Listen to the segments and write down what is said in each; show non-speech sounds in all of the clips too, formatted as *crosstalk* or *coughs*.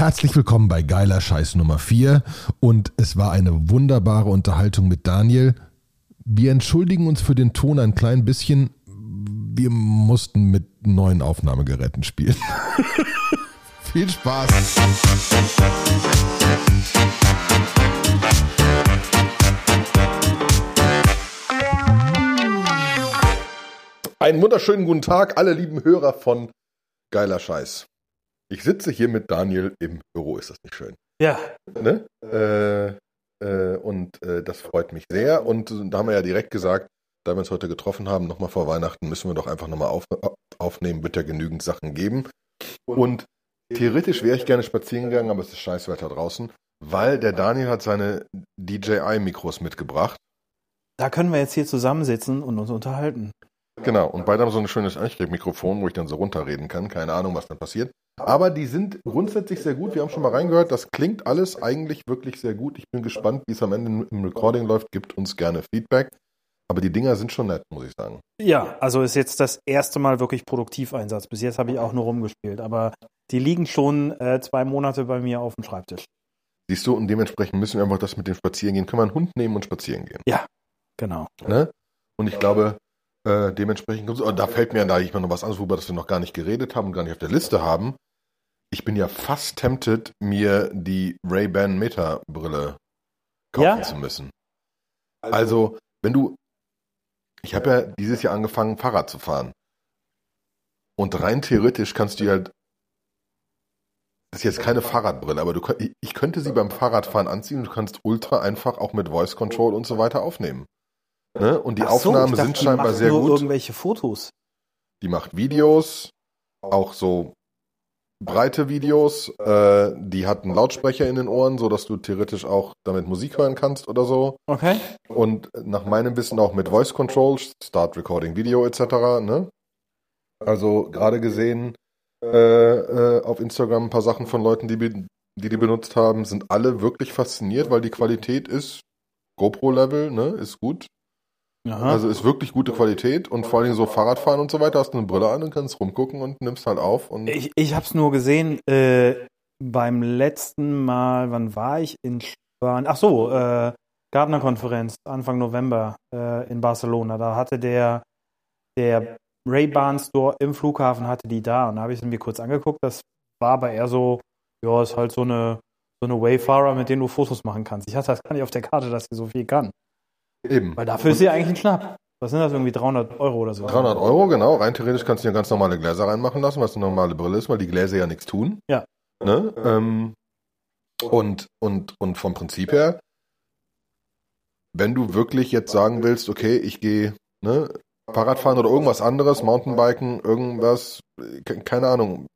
Herzlich willkommen bei Geiler Scheiß Nummer 4 und es war eine wunderbare Unterhaltung mit Daniel. Wir entschuldigen uns für den Ton ein klein bisschen. Wir mussten mit neuen Aufnahmegeräten spielen. *laughs* Viel Spaß. Einen wunderschönen guten Tag, alle lieben Hörer von Geiler Scheiß. Ich sitze hier mit Daniel im Büro, ist das nicht schön? Ja. Ne? Äh, äh, und äh, das freut mich sehr. Und da haben wir ja direkt gesagt, da wir uns heute getroffen haben, nochmal vor Weihnachten, müssen wir doch einfach nochmal auf, aufnehmen, wird ja genügend Sachen geben. Und theoretisch wäre ich gerne spazieren gegangen, aber es ist Scheißwetter draußen, weil der Daniel hat seine DJI-Mikros mitgebracht. Da können wir jetzt hier zusammensitzen und uns unterhalten. Genau, und beide haben so ein schönes Mikrofon, wo ich dann so runterreden kann. Keine Ahnung, was dann passiert. Aber die sind grundsätzlich sehr gut. Wir haben schon mal reingehört. Das klingt alles eigentlich wirklich sehr gut. Ich bin gespannt, wie es am Ende im Recording läuft. Gibt uns gerne Feedback. Aber die Dinger sind schon nett, muss ich sagen. Ja, also ist jetzt das erste Mal wirklich Produktiveinsatz. Bis jetzt habe ich auch nur rumgespielt. Aber die liegen schon äh, zwei Monate bei mir auf dem Schreibtisch. Siehst du, und dementsprechend müssen wir einfach das mit dem Spazierengehen. Können wir einen Hund nehmen und spazieren gehen? Ja, genau. Ne? Und ich glaube, äh, dementsprechend, oh, da fällt mir da ich mal noch was anderes, worüber das wir noch gar nicht geredet haben und gar nicht auf der Liste haben. Ich bin ja fast tempted, mir die Ray-Ban Meta-Brille kaufen Ja? zu müssen. Also, wenn du, ich habe ja dieses Jahr angefangen, Fahrrad zu fahren. Und rein theoretisch kannst du ja, das ist jetzt keine Fahrradbrille, aber du, ich könnte sie beim Fahrradfahren anziehen und du kannst ultra einfach auch mit Voice Control und so weiter aufnehmen. Ne? Und die so, Aufnahmen dachte, sind die scheinbar macht sehr nur gut. irgendwelche Fotos. Die macht Videos, auch so breite Videos. Äh, die hat einen Lautsprecher in den Ohren, so dass du theoretisch auch damit Musik hören kannst oder so. Okay. Und nach meinem Wissen auch mit Voice Control, Start Recording Video etc. Ne? Also gerade gesehen äh, äh, auf Instagram ein paar Sachen von Leuten, die, die die benutzt haben, sind alle wirklich fasziniert, weil die Qualität ist GoPro-Level, ne, ist gut. Aha. Also ist wirklich gute Qualität und vor allen Dingen so Fahrradfahren und so weiter, hast du eine Brille an und kannst rumgucken und nimmst halt auf und ich ich habe es nur gesehen äh, beim letzten Mal, wann war ich in Spanien? Ach so, äh, Gardner-Konferenz Anfang November äh, in Barcelona. Da hatte der, der Ray-Ban Store im Flughafen hatte die da und da habe ich es mir kurz angeguckt. Das war aber eher so, ja, ist halt so eine so eine Wayfarer, mit denen du Fotos machen kannst. Ich hatte das gar nicht auf der Karte, dass sie so viel kann. Eben. Weil dafür ist sie eigentlich ein Schnapp. Was sind das irgendwie 300 Euro oder so? 300 Euro, genau. Rein theoretisch kannst du dir ganz normale Gläser reinmachen lassen, was eine normale Brille ist, weil die Gläser ja nichts tun. Ja. Ne? Ähm, und, und, und vom Prinzip her, wenn du wirklich jetzt sagen willst, okay, ich gehe ne, Fahrradfahren oder irgendwas anderes, Mountainbiken, irgendwas, ke- keine Ahnung.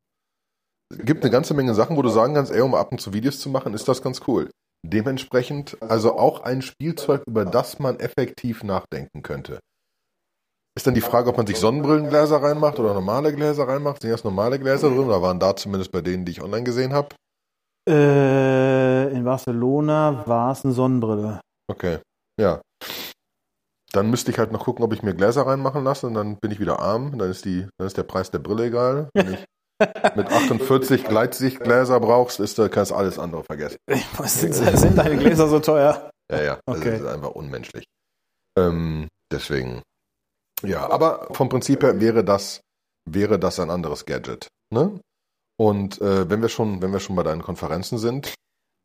Es gibt eine ganze Menge Sachen, wo du sagen kannst, ey, um ab und zu Videos zu machen, ist das ganz cool. Dementsprechend also auch ein Spielzeug, über das man effektiv nachdenken könnte. Ist dann die Frage, ob man sich Sonnenbrillengläser reinmacht oder normale Gläser reinmacht. Sind erst normale Gläser drin? Da waren da zumindest bei denen, die ich online gesehen habe. Äh, in Barcelona war es eine Sonnenbrille. Okay, ja. Dann müsste ich halt noch gucken, ob ich mir Gläser reinmachen lasse und dann bin ich wieder arm. Dann ist, die, dann ist der Preis der Brille egal. Wenn ich mit 48 Gleitsichtgläser brauchst, ist, kannst du alles andere vergessen. *laughs* Was sind, sind deine Gläser so teuer? Ja, ja, das Okay. ist einfach unmenschlich. Ähm, deswegen, ja, aber vom Prinzip her wäre das, wäre das ein anderes Gadget. Ne? Und äh, wenn wir schon, wenn wir schon bei deinen Konferenzen sind,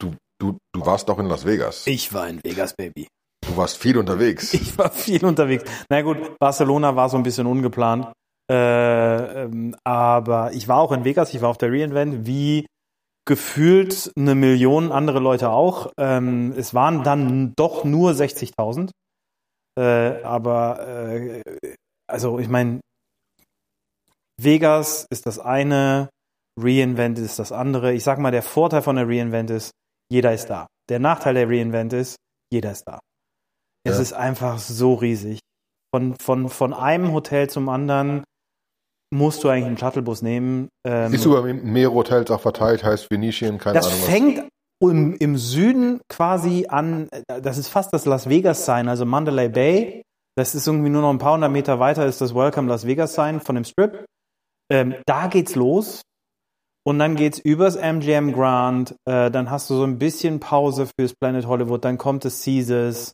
du, du, du warst doch in Las Vegas. Ich war in Vegas, Baby. Du warst viel unterwegs. Ich war viel unterwegs. Na gut, Barcelona war so ein bisschen ungeplant. Äh, ähm, aber ich war auch in Vegas, ich war auf der Reinvent, wie gefühlt eine Million andere Leute auch. Ähm, es waren dann doch nur 60.000. Äh, aber äh, also ich meine, Vegas ist das eine, Reinvent ist das andere. Ich sag mal, der Vorteil von der Reinvent ist, jeder ist da. Der Nachteil der Reinvent ist, jeder ist da. Es Ja. ist einfach so riesig. Von, von, von einem Hotel zum anderen musst du eigentlich einen Shuttlebus nehmen. Ähm, Ist über mehrere Hotels auch verteilt, heißt Venetian, keine das Ahnung was. fängt im, im Süden quasi an, das ist fast das Las Vegas Sign, also Mandalay Bay. Das ist irgendwie nur noch ein paar hundert Meter weiter, ist das Welcome Las Vegas Sign von dem Strip. Ähm, da geht's los. Und dann geht's übers MGM Grand, äh, dann hast du so ein bisschen Pause fürs Planet Hollywood, dann kommt es Caesars,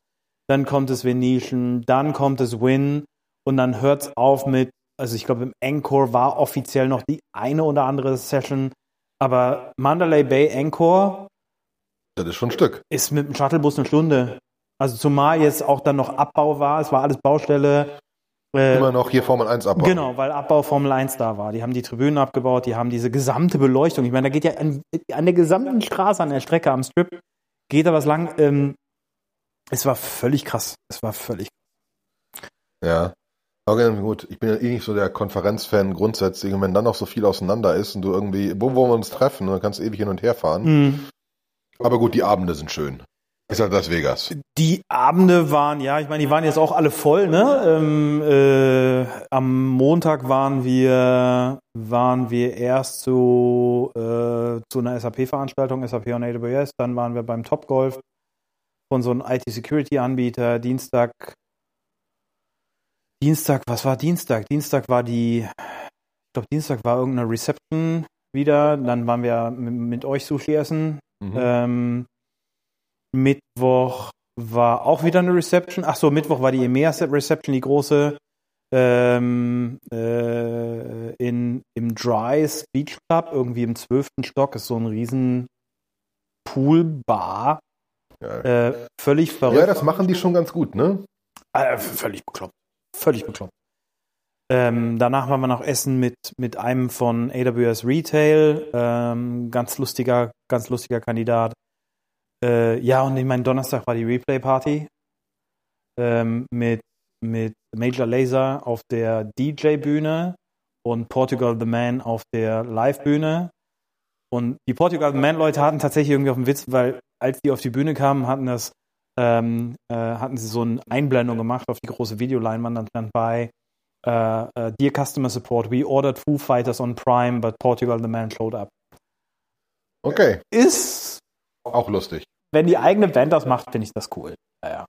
dann kommt es Venetian, dann kommt es Win und dann hört's auf mit, also ich glaube im Encore war offiziell noch die eine oder andere Session, aber Mandalay Bay Encore Das ist schon ein Stück. ist mit dem Shuttlebus eine Stunde. Also zumal jetzt auch dann noch Abbau war, es war alles Baustelle. Äh, Immer noch hier Formel 1 abbauen. Genau, weil Abbau Formel 1 da war. Die haben die Tribünen abgebaut, die haben diese gesamte Beleuchtung. Ich meine, da geht ja an, an der gesamten Straße, an der Strecke am Strip, geht da was lang. Ähm, es war völlig krass. Es war völlig Ja. Okay, gut. Ich bin ja eh nicht so der Konferenzfan grundsätzlich. Und wenn dann noch so viel auseinander ist und du irgendwie, wo wollen wir uns treffen? Dann kannst du ewig hin und her fahren. Mhm. Aber gut, die Abende sind schön. Ist halt Las Vegas. Die Abende waren, ja, ich meine, die waren jetzt auch alle voll, ne? Ähm, äh, am Montag waren wir, waren wir erst zu, äh, zu einer SAP-Veranstaltung, SAP on AWS, dann waren wir beim Topgolf von so einem IT-Security-Anbieter, Dienstag, Dienstag, was war Dienstag? Dienstag war die, ich glaube, Dienstag war irgendeine Reception wieder, dann waren wir mit, mit euch Sushi essen, Mhm. ähm, Mittwoch war auch wieder eine Reception. Ach so, Mittwoch war die EMEA Reception, die große ähm, äh, in, im Dry's Beach Club, irgendwie im zwölften Stock, ist so ein riesen Poolbar. Äh, völlig verrückt. ja, das machen die schon ganz gut, ne? Äh, völlig bekloppt. Völlig bekloppt. Ähm, danach waren wir noch essen mit, mit einem von AWS Retail, ähm, ganz lustiger, ganz lustiger Kandidat. Äh, ja, und ich meine, Donnerstag war die Replay-Party ähm, mit, mit Major Laser auf der DJ-Bühne und Portugal the Man auf der Live-Bühne. Und die Portugal the Man-Leute hatten tatsächlich irgendwie auf den Witz, weil als die auf die Bühne kamen, hatten das ähm, äh, hatten sie so eine Einblendung gemacht auf die große Videoleinwand, dann stand bei äh, äh, Dear Customer Support, we ordered Foo Fighters on Prime, but Portugal the Man showed up. Okay, Ist, auch lustig. wenn die eigene Band das macht, finde ich das cool. Ja, ja.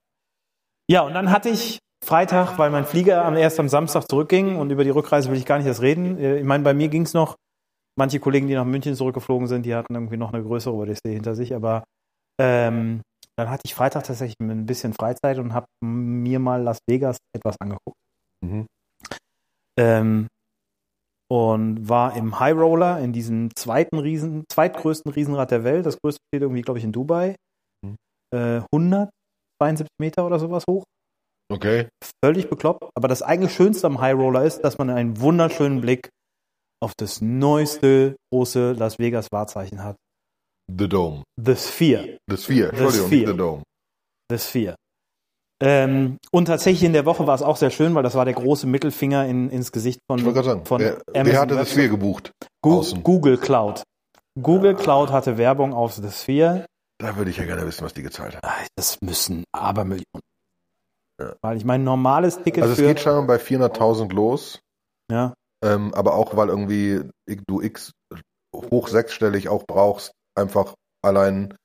ja, und dann hatte ich Freitag, weil mein Flieger am erst am Samstag zurückging und über die Rückreise will ich gar nicht erst reden. Äh, Ich meine, bei mir ging es noch. Manche Kollegen, die nach München zurückgeflogen sind, die hatten irgendwie noch eine größere Odyssee hinter sich, aber ähm, dann hatte ich Freitag tatsächlich ein bisschen Freizeit und habe mir mal Las Vegas etwas angeguckt. Mhm. Ähm, und war im High Roller in diesem zweiten Riesen, zweitgrößten Riesenrad der Welt. Das größte steht irgendwie, glaube ich, in Dubai. Mhm. Äh, 172 Meter oder sowas hoch. Okay. Völlig bekloppt. Aber das eigentlich Schönste am High Roller ist, dass man einen wunderschönen Blick auf das neueste große Las Vegas Wahrzeichen hat. The Dome. The Sphere. The Sphere. The Entschuldigung, Sphere. nicht The Dome. The Sphere. Ähm, und tatsächlich in der Woche war es auch sehr schön, weil das war der große Mittelfinger in, ins Gesicht von, sagen, von wer, Amazon wer hatte Web The Sphere gebucht? Außen. Google Cloud. Google Cloud hatte Werbung auf The Sphere. Da würde ich ja gerne wissen, was die gezahlt haben. Das müssen Abermillionen. Ja. Weil ich mein normales Ticket Also es geht schon bei 400.000 los, ja, ähm, aber auch weil irgendwie du X hoch sechsstellig auch brauchst, einfach allein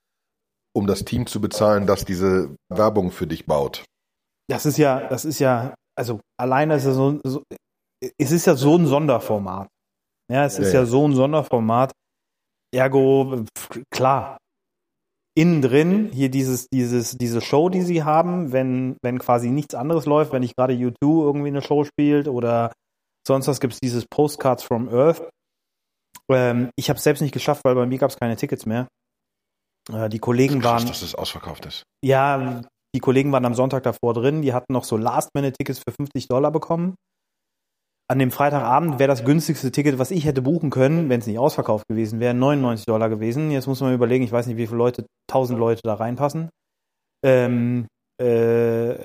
um das Team zu bezahlen, das diese Werbung für dich baut. das ist ja, das ist ja, also alleine ist es so, so es ist ja so ein Sonderformat. Ja, es ist Ja, ja, ja. so ein Sonderformat. Ergo, klar. Innen drin, hier dieses, dieses, diese Show, die sie haben, wenn, wenn quasi nichts anderes läuft, wenn nicht gerade U2 irgendwie eine Show spielt oder sonst was, gibt es dieses Postcards from Earth. Ähm, ich habe es selbst nicht geschafft, weil bei mir gab es keine Tickets mehr. Äh, die Kollegen Krass, waren. dass es ausverkauft ist. Ja, die Kollegen waren am Sonntag davor drin, die hatten noch so Last-Minute-Tickets für 50 Dollar bekommen. An dem Freitagabend wäre das günstigste Ticket, was ich hätte buchen können, wenn es nicht ausverkauft gewesen wäre, 99 Dollar gewesen. Jetzt muss man überlegen, ich weiß nicht, wie viele Leute, 1000 Leute da reinpassen. Ähm, äh,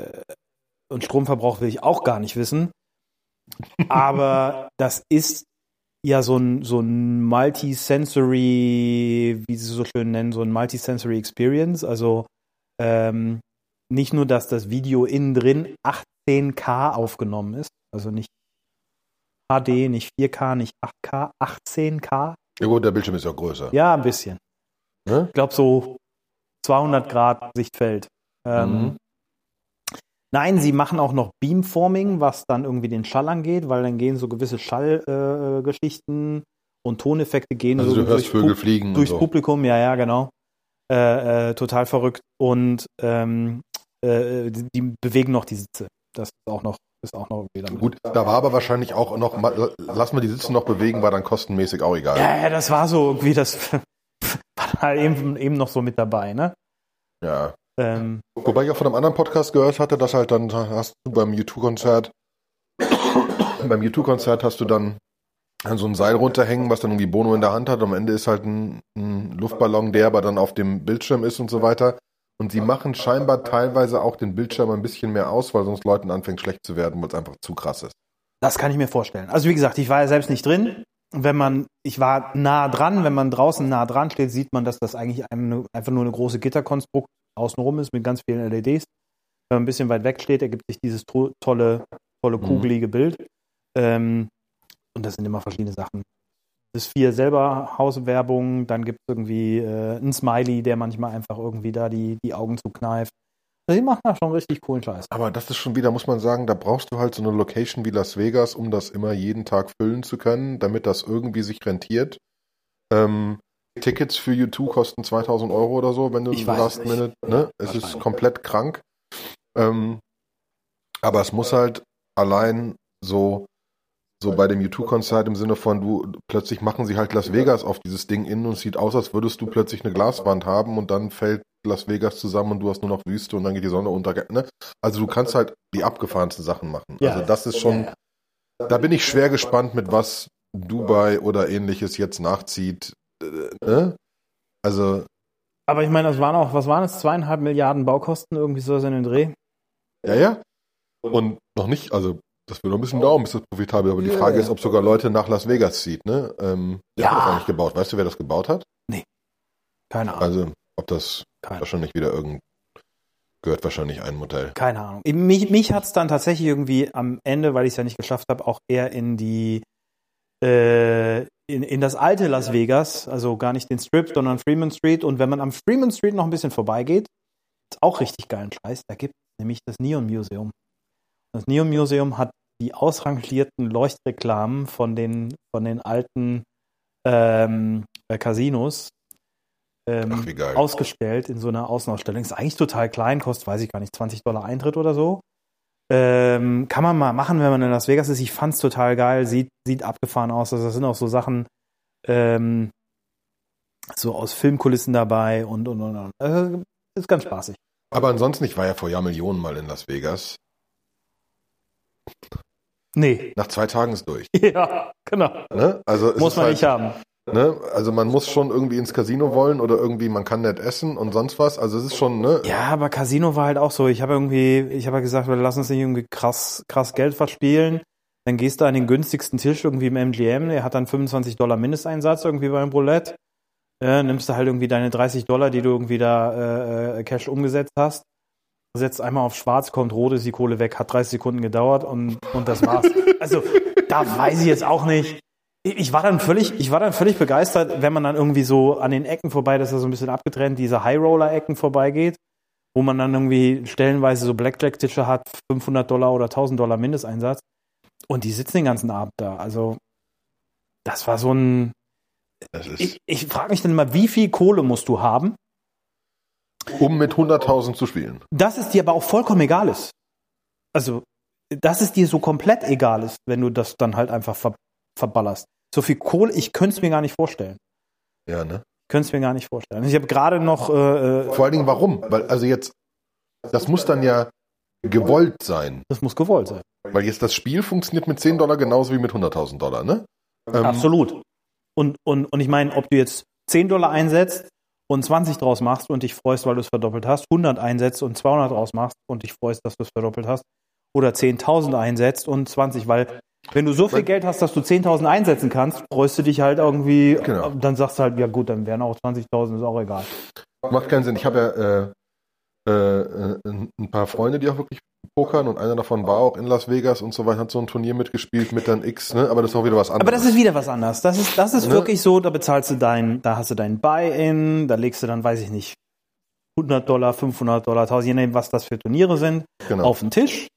und Stromverbrauch will ich auch gar nicht wissen. Aber das ist ja so ein, so ein Multisensory, wie sie so schön nennen, so ein Multisensory Experience. Also ähm, nicht nur, dass das Video innen drin 18K aufgenommen ist, also nicht HD, nicht 4K, nicht 8K, 18K. Ja gut, der Bildschirm ist ja auch größer. Ja, ein bisschen. Ne? Ich glaube so 200 Grad Sichtfeld. Ähm, Mhm. Nein, sie machen auch noch Beamforming, was dann irgendwie den Schall angeht, weil dann gehen so gewisse Schallgeschichten äh, und Toneffekte gehen Also so du hörst durchs Vögel Pu- fliegen durchs so. Publikum, ja, ja, genau. Äh, äh, total verrückt. Und ähm, äh, die, die bewegen noch die Sitze. Das ist auch noch, ist auch noch irgendwie damit. Gut, da war aber wahrscheinlich auch noch, mal- lass mal die Sitze noch bewegen, war dann kostenmäßig auch egal. Ja, ja, das war so irgendwie, das *laughs* war da eben, eben noch so mit dabei, ne? Ja. Ähm, Wobei ich auch von einem anderen Podcast gehört hatte, dass halt dann hast du beim U2-Konzert, *coughs* beim U2-Konzert hast du dann so ein Seil runterhängen, was dann irgendwie Bono in der Hand hat. Am Ende ist halt ein, ein Luftballon, der aber dann auf dem Bildschirm ist und so weiter. Und sie machen scheinbar teilweise auch den Bildschirm ein bisschen mehr aus, weil sonst Leuten anfängt schlecht zu werden, weil es einfach zu krass ist. Das kann ich mir vorstellen. Also wie gesagt, ich war ja selbst nicht drin. Wenn man, ich war nah dran, wenn man draußen nah dran steht, sieht man, dass das eigentlich eine, einfach nur eine große Gitterkonstrukt außenrum ist mit ganz vielen LEDs. Wenn man ein bisschen weit weg steht, ergibt sich dieses to tolle, tolle Mhm. kugelige Bild. Ähm, und das sind immer verschiedene Sachen. Das vier selber Hauswerbung, dann gibt es irgendwie äh, einen Smiley, der manchmal einfach irgendwie da die, die Augen zukneift. Also die machen da schon richtig coolen Scheiß. Aber das ist schon wieder, muss man sagen, da brauchst du halt so eine Location wie Las Vegas, um das immer jeden Tag füllen zu können, damit das irgendwie sich rentiert. Ähm, Tickets für U2 kosten 2000 Euro oder so, wenn du Ich so last nicht. minute, ne? Es ist komplett krank. Ähm, aber es muss halt allein so, so bei dem U2-Konzert im Sinne von, du, plötzlich machen sie halt Las Vegas auf dieses Ding innen und es sieht aus, als würdest du plötzlich eine Glaswand haben und dann fällt Las Vegas zusammen und du hast nur noch Wüste und dann geht die Sonne unter. Ne? Also du kannst halt die abgefahrensten Sachen machen. Ja. Also das ist schon, Ja, da bin ich schwer gespannt, mit was Dubai oder ähnliches jetzt nachzieht. Äh, Ne? Also, Aber ich meine, das waren auch, was waren es, zweieinhalb Milliarden Baukosten, irgendwie so in den Dreh. ja, ja. Und noch nicht, also das wird noch ein bisschen dauern, bis das profitabel ist. Aber die Frage ist, ob sogar Leute nach Las Vegas zieht. Ne? Ähm, Ja. hat das eigentlich gebaut? Weißt du, wer das gebaut hat? Keine Ahnung. Also, ob das Keine, wahrscheinlich wieder irgend gehört wahrscheinlich ein Modell. keine Ahnung. Mich, mich hat es dann tatsächlich irgendwie am Ende, weil ich es ja nicht geschafft habe, auch eher in die äh, in, in das alte Las Vegas, also gar nicht den Strip, sondern Freeman Street. Und wenn man am Freeman Street noch ein bisschen vorbeigeht, ist auch richtig geilen Scheiß. Da gibt es nämlich das Neon Museum. Das Neon Museum hat die ausrangierten Leuchtreklamen von den, von den alten ähm, äh, Casinos ähm, Ach, ausgestellt in so einer Außenausstellung. Ist eigentlich total klein, kostet, weiß ich gar nicht, 20 Dollar Eintritt oder so. Ähm, kann man mal machen, wenn man in Las Vegas ist. Ich fand's total geil, sieht, sieht abgefahren aus. Also das sind auch so Sachen, ähm, so aus Filmkulissen dabei und, und, und, und. Also, ist ganz spaßig. Aber ansonsten, ich war ja vor Jahr Millionen mal in Las Vegas. Nee. Nach zwei Tagen ist durch. *laughs* Ja, genau. Ne? Also Muss man halt, nicht haben. Ne? Also man muss schon irgendwie ins Casino wollen oder irgendwie, man kann nicht essen und sonst was. Also es ist schon, ne? Ja, aber Casino war halt auch so. Ich habe irgendwie, ich habe gesagt, lassen uns nicht irgendwie krass, krass Geld verspielen. Dann gehst du an den günstigsten Tisch irgendwie im MGM, der hat dann 25 Dollar Mindesteinsatz irgendwie beim Roulette. Ja, nimmst du halt irgendwie deine 30 Dollar, die du irgendwie da äh, Cash umgesetzt hast, setzt einmal auf schwarz, kommt rot, ist die Kohle weg, hat 30 Sekunden gedauert und, und das war's. also, da weiß ich jetzt auch nicht. Ich war dann völlig, ich war dann völlig begeistert, wenn man dann irgendwie so an den Ecken vorbei, das ist ja so ein bisschen abgetrennt, diese High-Roller-Ecken vorbeigeht, wo man dann irgendwie stellenweise so Blackjack-Tische hat, 500 Dollar oder 1000 Dollar Mindesteinsatz. Und die sitzen den ganzen Abend da. Also, das war so ein, ich, ich frage mich dann mal, wie viel Kohle musst du haben, um mit 100.000 zu spielen. dass es dir aber auch vollkommen egal ist. Also, dass es dir so komplett egal ist, wenn du das dann halt einfach ver verballerst. So viel Kohle, ich könnte es mir gar nicht vorstellen. Ja, ne? Ich könnte es mir gar nicht vorstellen. Ich habe gerade noch, äh, äh, Vor allen Dingen, warum? Weil, also jetzt, das muss dann ja gewollt sein. das muss gewollt sein. Weil jetzt das Spiel funktioniert mit 10 Dollar genauso wie mit 100.000 Dollar, ne? Ähm, Absolut. Und, und, und ich meine, ob du jetzt 10 Dollar einsetzt und 20 draus machst und dich freust, weil du es verdoppelt hast, 100 einsetzt und 200 draus machst und dich freust, dass du es verdoppelt hast, oder 10.000 einsetzt und 20, weil wenn du so viel Geld hast, dass du 10.000 einsetzen kannst, freust du dich halt irgendwie, Genau. dann sagst du halt, ja gut, dann wären auch 20.000, ist auch egal. Macht keinen Sinn. Ich habe ja äh, äh, ein paar Freunde, die auch wirklich pokern und einer davon war auch in Las Vegas und so weiter, hat so ein Turnier mitgespielt mit dann X, ne? Aber das ist auch wieder was anderes. Aber das ist wieder was anderes. Das ist, das ist Ne? wirklich so, da bezahlst du dein, da hast du dein Buy-in, da legst du dann, weiß ich nicht, 100 Dollar, 500 Dollar, 1000, je nachdem, was das für Turniere sind, genau. auf den Tisch.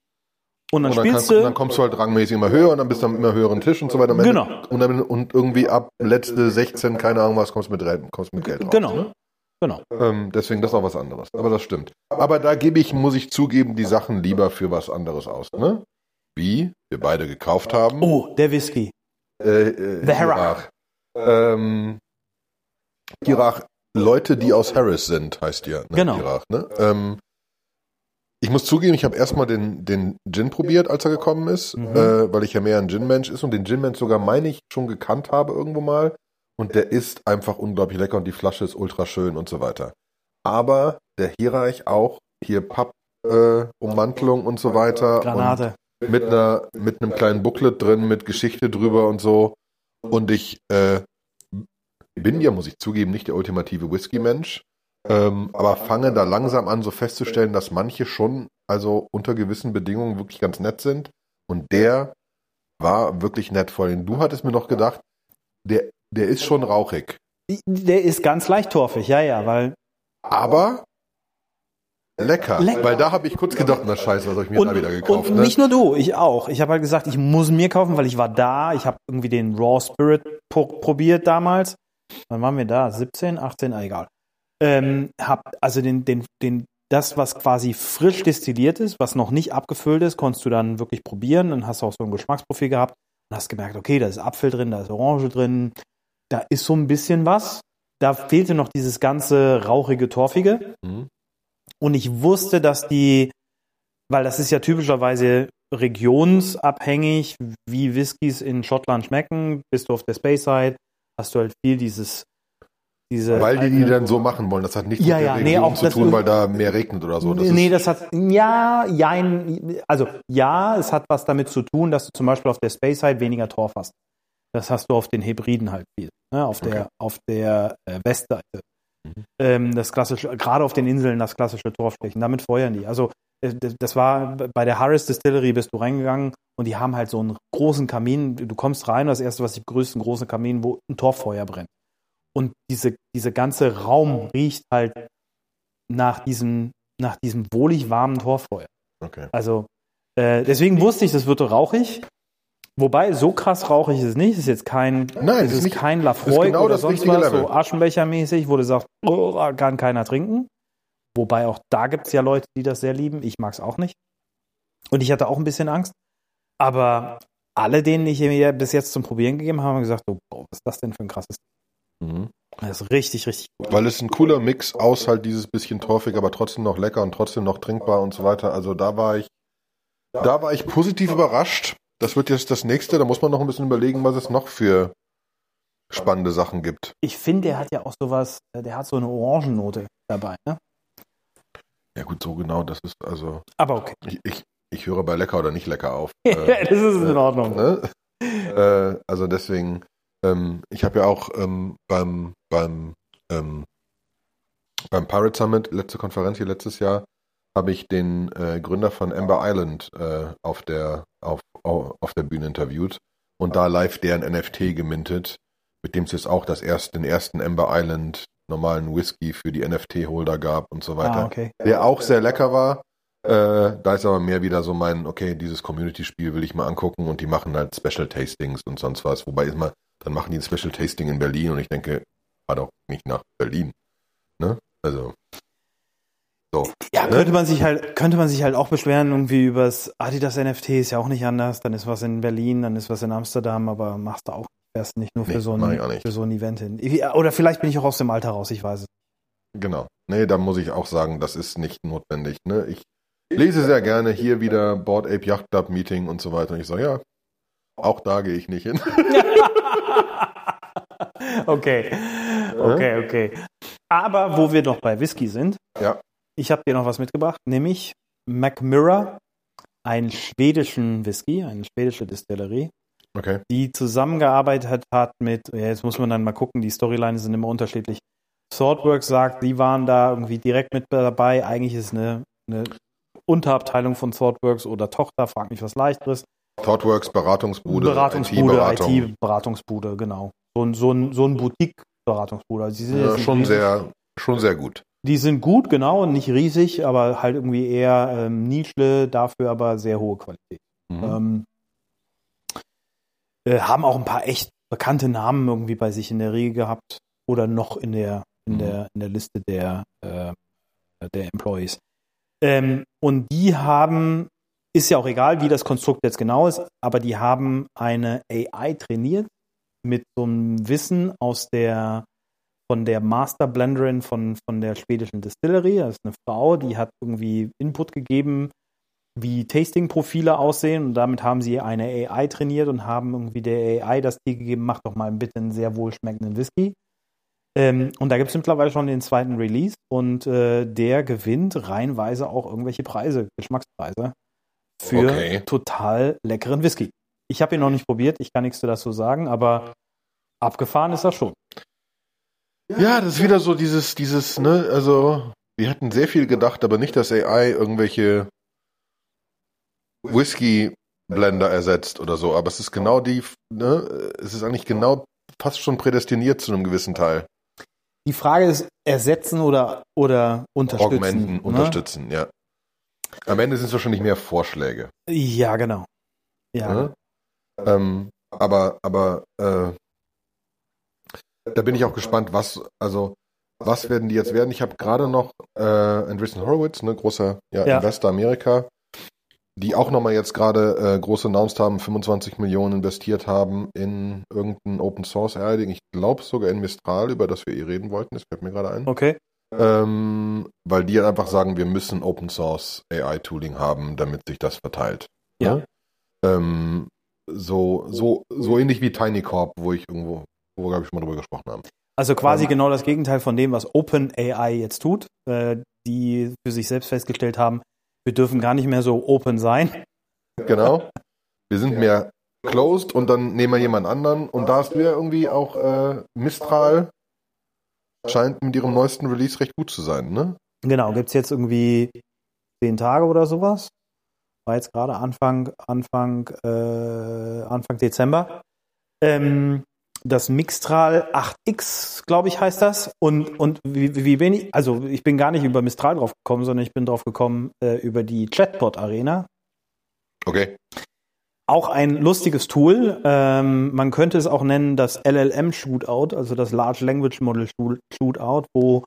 Und dann Und dann, spielst kannst, du. dann kommst du halt rangmäßig immer höher und dann bist du am immer höheren Tisch und so weiter. Genau. Und, dann, und irgendwie ab letzte 16, keine Ahnung was, kommst du mit, kommst mit Geld raus. genau. Ne? Genau. Ähm, deswegen das ist auch was anderes. Aber das stimmt. Aber da gebe ich, muss ich zugeben, die Sachen lieber für was anderes aus. Ne? Wie wir beide gekauft haben. Oh, der Whisky. Äh, äh, The Hirach. Ähm, Hirach, Leute, die aus Harris sind, heißt ja. Ne? Genau. Hirach, ne? ähm, ich muss zugeben, ich habe erstmal den, den Gin probiert, als er gekommen ist, Mhm. äh, weil ich ja mehr ein Gin-Mensch ist und den Gin-Mensch sogar, meine ich, schon gekannt habe irgendwo mal. Und der ist einfach unglaublich lecker und die Flasche ist ultra schön und so weiter. Aber der Hirach auch, hier Papp, äh, Ummantelung und so weiter. Granate. mit einer mit einem kleinen Booklet drin mit Geschichte drüber und so und ich äh, bin ja muss ich zugeben nicht der ultimative Whisky Mensch ähm, aber fange da langsam an so festzustellen dass manche schon also unter gewissen Bedingungen wirklich ganz nett sind und der war wirklich nett vor allem du hattest mir noch gedacht der der ist schon rauchig Der ist ganz leicht torfig, ja, ja, weil. aber lecker, Lecker. weil da habe ich kurz gedacht na scheiße was habe ich mir da wieder gekauft und ne? nicht nur du, ich auch. Ich habe halt gesagt, ich muss mir kaufen, weil ich war da. Ich habe irgendwie den Raw Spirit pro probiert damals. Wann waren wir da? 17, 18, ah, egal. Ähm, hab also den, den, den, das, was quasi frisch destilliert ist, was noch nicht abgefüllt ist, konntest du dann wirklich probieren. Dann hast du auch so ein Geschmacksprofil gehabt und hast gemerkt, okay, da ist Apfel drin, da ist Orange drin, da ist so ein bisschen was. Da fehlte noch dieses ganze rauchige, torfige. Mhm. Und ich wusste, dass die, weil das ist ja typischerweise regionsabhängig, wie Whiskys in Schottland schmecken. Bist du auf der Speyside, hast du halt viel dieses, diese. Weil die die dann so machen wollen. Das hat nichts Ja, mit der ja, nee, auch zu tun, weil da mehr regnet oder so. Das nee, das hat, ja, jein, also, ja, es hat was damit zu tun, dass du zum Beispiel auf der Speyside weniger Torf hast. Das hast du auf den Hybriden halt viel, ne, auf der, Okay. auf der äh, Westseite. Mhm. Ähm, das klassische, gerade auf den Inseln das klassische Torfstechen, damit feuern die. Also, äh, das war bei der Harris Distillery bist du reingegangen und die haben halt so einen großen Kamin. Du kommst rein, das erste, was die größten großen Kamin, wo ein Torffeuer brennt. Und diese, diese ganze Raum riecht halt nach diesem, nach diesem wohlig warmen Torffeuer. okay. Also, äh, deswegen wusste ich, das wird rauchig. Wobei, so krass rauchig ist es nicht. Es ist jetzt kein, Nein, es ist nicht- kein Lafroy genau oder das sonst was, Level. so Aschenbechermäßig, wo du sagst, oh, kann keiner trinken. Wobei auch da gibt es ja Leute, die das sehr lieben. Ich mag es auch nicht. Und ich hatte auch ein bisschen Angst. Aber alle, denen ich mir bis jetzt zum Probieren gegeben habe, haben gesagt, oh, boah, was ist das denn für ein krasses Mhm. Das ist richtig, richtig gut. Weil es ein cooler Mix aus halt dieses bisschen torfig, aber trotzdem noch lecker und trotzdem noch trinkbar und so weiter. Also da war ich, da war ich positiv überrascht. Das wird jetzt das nächste. Da muss man noch ein bisschen überlegen, was es noch für spannende Sachen gibt. Ich finde, der hat ja auch sowas, äh, der hat so eine Orangennote dabei. Ne? Ja gut, so genau. Das ist also Aber okay. ich, ich, ich höre bei lecker oder nicht lecker auf. *laughs* das ist in Ordnung. Ne? Äh, also deswegen, ähm, ich habe ja auch ähm, beim beim ähm, beim Pirate Summit letzte Konferenz hier letztes Jahr habe ich den äh, Gründer von Amber Island äh, auf der auf, au- auf der Bühne interviewt und da live deren NFT gemintet, mit dem es jetzt auch das erste, den ersten Amber Island normalen Whisky für die NFT-Holder gab und so weiter Ah, okay. der auch sehr lecker war. Äh, da ist aber mehr wieder so mein, okay, dieses Community-Spiel will ich mal angucken und die machen halt Special Tastings und sonst was. Wobei ist mal, dann machen die ein Special Tasting in Berlin und ich denke, fahr doch nicht nach Berlin. Ne? Also. So. Ja, Ne? könnte man sich halt, könnte man sich halt auch beschweren, irgendwie übers Adidas NFT ist ja auch nicht anders, dann ist was in Berlin, dann ist was in Amsterdam, aber machst du auch fährst nicht nur für Nee, so ein, für so ein Event hin. Oder vielleicht bin ich auch aus dem Alter raus, ich weiß es. Genau. Nee, da muss ich auch sagen, das ist nicht notwendig. Ne? Ich lese sehr gerne hier wieder Board Ape Yacht Club Meeting und so weiter. Und ich sage, ja, auch da gehe ich nicht hin. *laughs* *laughs* *laughs* okay. Okay, okay. Aber wo wir noch bei Whisky sind, Ja. ich habe dir noch was mitgebracht, nämlich McMurra, einen schwedischen Whisky, eine schwedische Distillerie, Okay. die zusammengearbeitet hat mit, ja, jetzt muss man dann mal gucken, die Storylines sind immer unterschiedlich. Swordworks sagt, die waren da irgendwie direkt mit dabei. Eigentlich ist es eine, eine Unterabteilung von Swordworks oder Tochter, frag mich was leichteres. Thoughtworks, Beratungsbude, Beratungsbude, IT-Beratung. IT-Beratungsbude, genau. So ein, so ein, so ein Boutique-Beratungsbude. Also sind Ja, schon sehr, schon sehr gut. Die sind gut, genau, nicht riesig, aber halt irgendwie eher ähm, Nische, dafür aber sehr hohe Qualität. Mhm. Ähm, äh, haben auch ein paar echt bekannte Namen irgendwie bei sich in der Riege gehabt oder noch in der in Mhm. der in der Liste der äh, der Employees. Ähm, und die haben ist ja auch egal, wie das Konstrukt jetzt genau ist, aber die haben eine AI trainiert mit so einem Wissen aus der von der Master Blenderin von, von der schwedischen Distillery. Das ist eine Frau, die hat irgendwie Input gegeben, wie Tasting-Profile aussehen und damit haben sie eine AI trainiert und haben irgendwie der AI das Ziel gegeben, mach doch mal bitte einen sehr wohlschmeckenden Whisky. Ähm, und da gibt es mittlerweile schon den zweiten Release und äh, der gewinnt reihenweise auch irgendwelche Preise, Geschmackspreise für Okay. total leckeren Whisky. Ich habe ihn noch nicht probiert, ich kann nichts dazu sagen, aber abgefahren ist er schon. Ja, das ist wieder so dieses, dieses, ne, also wir hatten sehr viel gedacht, aber nicht, dass AI irgendwelche Whisky-Blender ersetzt oder so. Aber es ist genau die, ne, es ist eigentlich genau fast schon prädestiniert zu einem gewissen Teil. Die Frage ist, ersetzen oder, oder unterstützen. Augmenten, ne? unterstützen, ja. Am Ende sind es wahrscheinlich mehr Vorschläge. Ja, genau. Ja, Ne? Ähm, aber, aber äh, da bin ich auch gespannt, was, also was werden die jetzt werden? Ich habe gerade noch äh, Andreessen Horowitz, ne, großer ja, Ja. Investor Amerika, die auch nochmal jetzt gerade äh, groß announced haben, 25 Millionen investiert haben in irgendein Open Source AI-Ding. Ich glaube sogar in Mistral, über das wir eh reden wollten, das fällt mir gerade ein. okay. Ähm, weil die halt einfach sagen, wir müssen Open Source AI-Tooling haben, damit sich das verteilt. Ja. Ähm, so, so, so ähnlich wie Tiny Corp, wo ich irgendwo, wo wir, glaube ich, schon mal drüber gesprochen haben. Also quasi Ähm. genau das Gegenteil von dem, was OpenAI jetzt tut, äh, die für sich selbst festgestellt haben, wir dürfen gar nicht mehr so open sein. Genau. Wir sind mehr closed und dann nehmen wir jemand anderen. Und da hast du ja irgendwie auch äh, Mistral scheint mit ihrem neuesten Release recht gut zu sein, ne? Genau, gibt's jetzt irgendwie zehn Tage oder sowas. War jetzt gerade Anfang, Anfang, äh, Anfang Dezember. Ähm, das Mixtral 8X, glaube ich, heißt das. Und, und wie, wie wenig, also ich bin gar nicht über Mistral drauf gekommen, sondern ich bin drauf gekommen äh, über die Chatbot Arena. Okay. Auch ein lustiges Tool. Ähm, man könnte es auch nennen das LLM Shootout, also das Large Language Model Shoot- Shootout, wo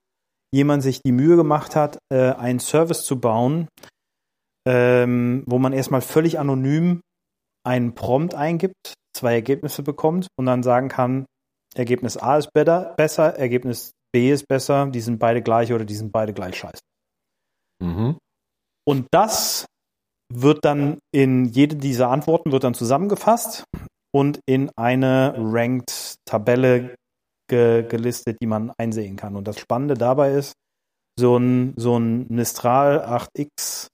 jemand sich die Mühe gemacht hat, äh, einen Service zu bauen, ähm, wo man erstmal völlig anonym einen Prompt eingibt, zwei Ergebnisse bekommt und dann sagen kann, Ergebnis A ist better, besser, Ergebnis B ist besser, die sind beide gleich oder die sind beide gleich scheiße. Mhm. Und das wird dann in jede dieser Antworten wird dann zusammengefasst und in eine Ranked-Tabelle ge gelistet, die man einsehen kann. Und das Spannende dabei ist, so ein, so ein Mistral 8X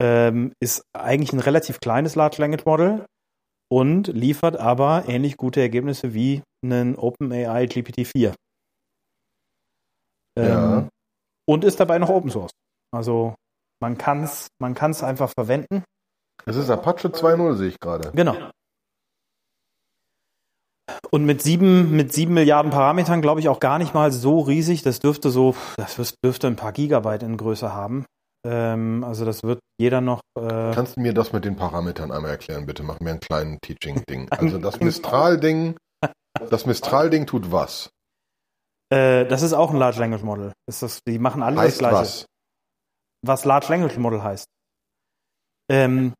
ähm, ist eigentlich ein relativ kleines Large Language Model und liefert aber ähnlich gute Ergebnisse wie ein OpenAI GPT-4. Ja. Ähm, und ist dabei noch Open Source. Also man kann es man kann's einfach verwenden. Es ist Apache 2.0, sehe ich gerade. Genau. Und mit sieben, mit sieben Milliarden Parametern glaube ich auch gar nicht mal so riesig. Das dürfte so, das dürfte ein paar Gigabyte in Größe haben. Ähm, also das wird jeder noch. Äh, Kannst du mir das mit den Parametern einmal erklären, bitte? Mach mir einen kleinen Teaching-Ding. *laughs* Also das Mistral-Ding, das Mistral-Ding tut was? äh, das ist auch ein Large Language Model. Das ist, die machen alle Heißt das Gleiche. was? Was Large Language Model heißt. Ähm,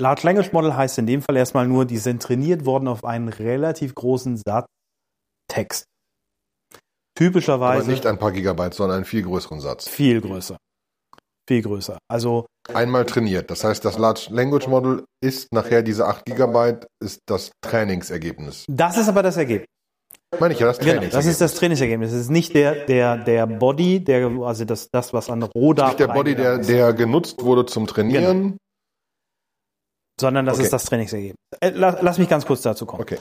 Large Language Model heißt in dem Fall erstmal nur, die sind trainiert worden auf einen relativ großen Satz Text. Aber Typischerweise nicht ein paar Gigabyte, sondern einen viel größeren Satz. viel größer. Viel größer. Also Einmal trainiert. Das heißt, das Large Language Model ist nachher diese 8 Gigabyte, ist das Trainingsergebnis. das ist aber das Ergebnis. Meine ich ja, das Genau, Trainingsergebnis. das ist das Trainingsergebnis. Es ist nicht der, der, der Body, der, also das, das was an Rohdaten nicht der Body, der, der genutzt wurde zum Trainieren. sondern das Okay. ist das Trainingsergebnis. Äh, lass, lass mich ganz kurz dazu kommen. Okay.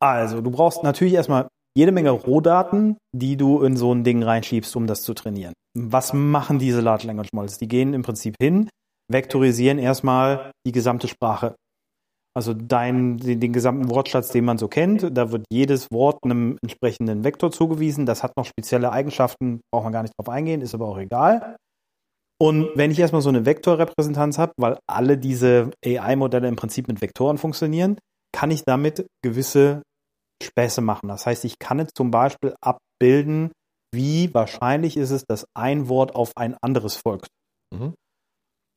Also, du brauchst natürlich erstmal jede Menge Rohdaten, die du in so ein Ding reinschiebst, um das zu trainieren. Was machen diese Large Language Models? Die gehen im Prinzip hin, vektorisieren erstmal die gesamte Sprache Also dein, den, den gesamten Wortschatz, den man so kennt, da wird jedes Wort einem entsprechenden Vektor zugewiesen. Das hat noch spezielle Eigenschaften, braucht man gar nicht drauf eingehen, ist aber auch egal. Und wenn ich erstmal so eine Vektorrepräsentanz habe, weil alle diese AI-Modelle im Prinzip mit Vektoren funktionieren, kann ich damit gewisse Späße machen. Das heißt, ich kann jetzt zum Beispiel abbilden, wie wahrscheinlich ist es, dass ein Wort auf ein anderes folgt. Mhm.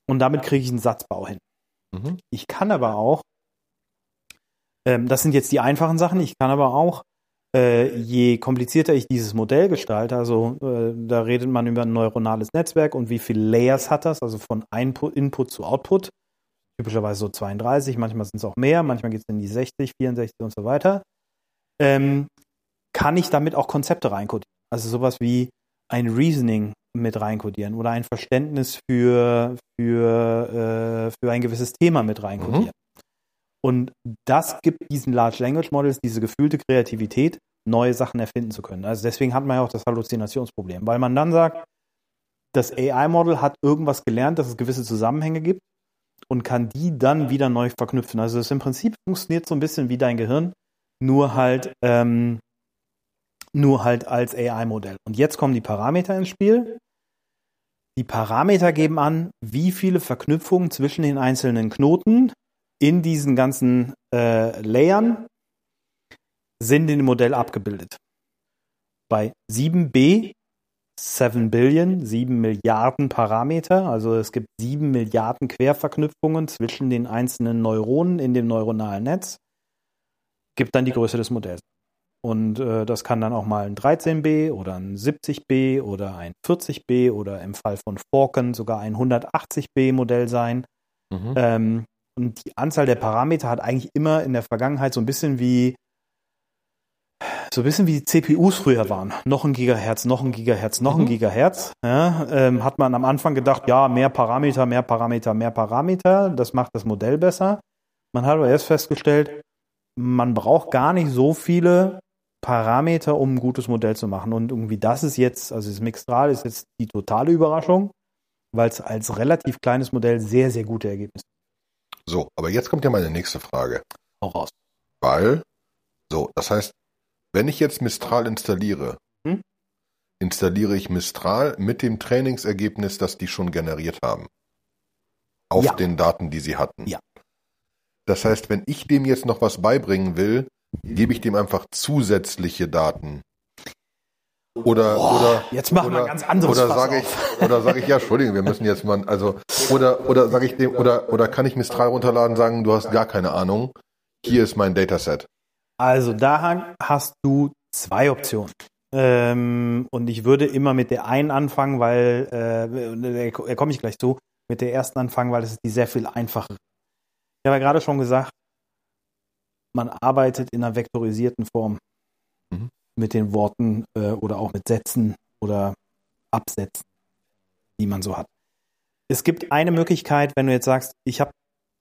Und damit kriege ich einen Satzbau hin. Mhm. Ich kann aber auch, ähm, das sind jetzt die einfachen Sachen, ich kann aber auch, äh, je komplizierter ich dieses Modell gestalte, also äh, da redet man über ein neuronales Netzwerk und wie viele Layers hat das, also von Input, Input zu Output, typischerweise so 32, manchmal sind es auch mehr, manchmal geht es in die 60, 64 und so weiter, ähm, kann ich damit auch Konzepte reinkodieren. Also sowas wie ein Reasoning mit reinkodieren oder ein Verständnis für, für, äh, für ein gewisses Thema mit reinkodieren. Mhm. Und das gibt diesen Large Language Models diese gefühlte Kreativität, neue Sachen erfinden zu können. Also deswegen hat man ja auch das Halluzinationsproblem, weil man dann sagt, das AI-Model hat irgendwas gelernt, dass es gewisse Zusammenhänge gibt und kann die dann wieder neu verknüpfen. Also es im Prinzip funktioniert so ein bisschen wie dein Gehirn, nur halt ähm, nur halt als AI-Modell. Und jetzt kommen die Parameter ins Spiel. Die Parameter geben an, wie viele Verknüpfungen zwischen den einzelnen Knoten in diesen ganzen äh, Layern sind in dem Modell abgebildet. Bei 7b, 7 Billion, 7 Milliarden Parameter, also es gibt 7 Milliarden Querverknüpfungen zwischen den einzelnen Neuronen in dem neuronalen Netz, gibt dann die Größe des Modells. Und äh, das kann dann auch mal ein 13b oder ein 70b oder ein 40b oder im Fall von Forken sogar ein 180b Modell sein. Mhm. Ähm, und die Anzahl der Parameter hat eigentlich immer in der Vergangenheit so ein bisschen wie so ein bisschen wie die CPUs früher waren. Noch ein Gigahertz, noch ein Gigahertz, noch mhm. ein Gigahertz. Ja, ähm, hat man am Anfang gedacht, ja, mehr Parameter, mehr Parameter, mehr Parameter, das macht das Modell besser. Man hat aber erst festgestellt, man braucht gar nicht so viele Parameter, um ein gutes Modell zu machen. Und irgendwie das ist jetzt, also das Mixtral ist jetzt die totale Überraschung, weil es als relativ kleines Modell sehr, sehr gute Ergebnisse. So, aber jetzt kommt ja meine nächste Frage. Auch raus. Weil, so, das heißt, wenn ich jetzt Mistral installiere, hm? installiere ich Mistral mit dem Trainingsergebnis, das die schon generiert haben. Auf ja. den Daten, die sie hatten. Ja. Das heißt, wenn ich dem jetzt noch was beibringen will, gebe ich dem einfach zusätzliche Daten. Oder, Boah, oder jetzt machen oder, wir ganz anderes oder sage ich oder sage ich ja Entschuldigung wir müssen jetzt mal also oder oder sage ich dem oder oder kann ich Mistral runterladen sagen du hast gar keine Ahnung hier ist mein Dataset. Also da hast du zwei Optionen. Ähm, und ich würde immer mit der einen anfangen weil äh, da komme ich gleich zu mit der ersten anfangen weil es ist die sehr viel einfacher ich habe ja gerade schon gesagt man arbeitet in einer vektorisierten Form. Mhm. Mit den Worten äh, oder auch mit Sätzen oder Absätzen, die man so hat. Es gibt eine Möglichkeit, wenn du jetzt sagst, ich habe,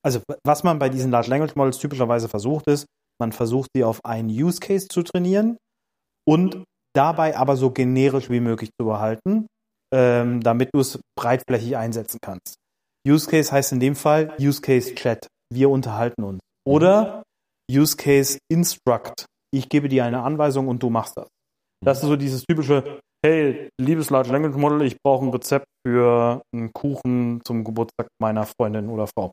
also was man bei diesen Large Language Models typischerweise versucht ist, man versucht sie auf einen Use Case zu trainieren und dabei aber so generisch wie möglich zu behalten, ähm, damit du es breitflächig einsetzen kannst. Use Case heißt in dem Fall Use Case Chat. Wir unterhalten uns. Oder Use Case Instruct. Ich gebe dir eine Anweisung und du machst das. Das ist so dieses typische, hey, liebes Large Language Model, ich brauche ein Rezept für einen Kuchen zum Geburtstag meiner Freundin oder Frau.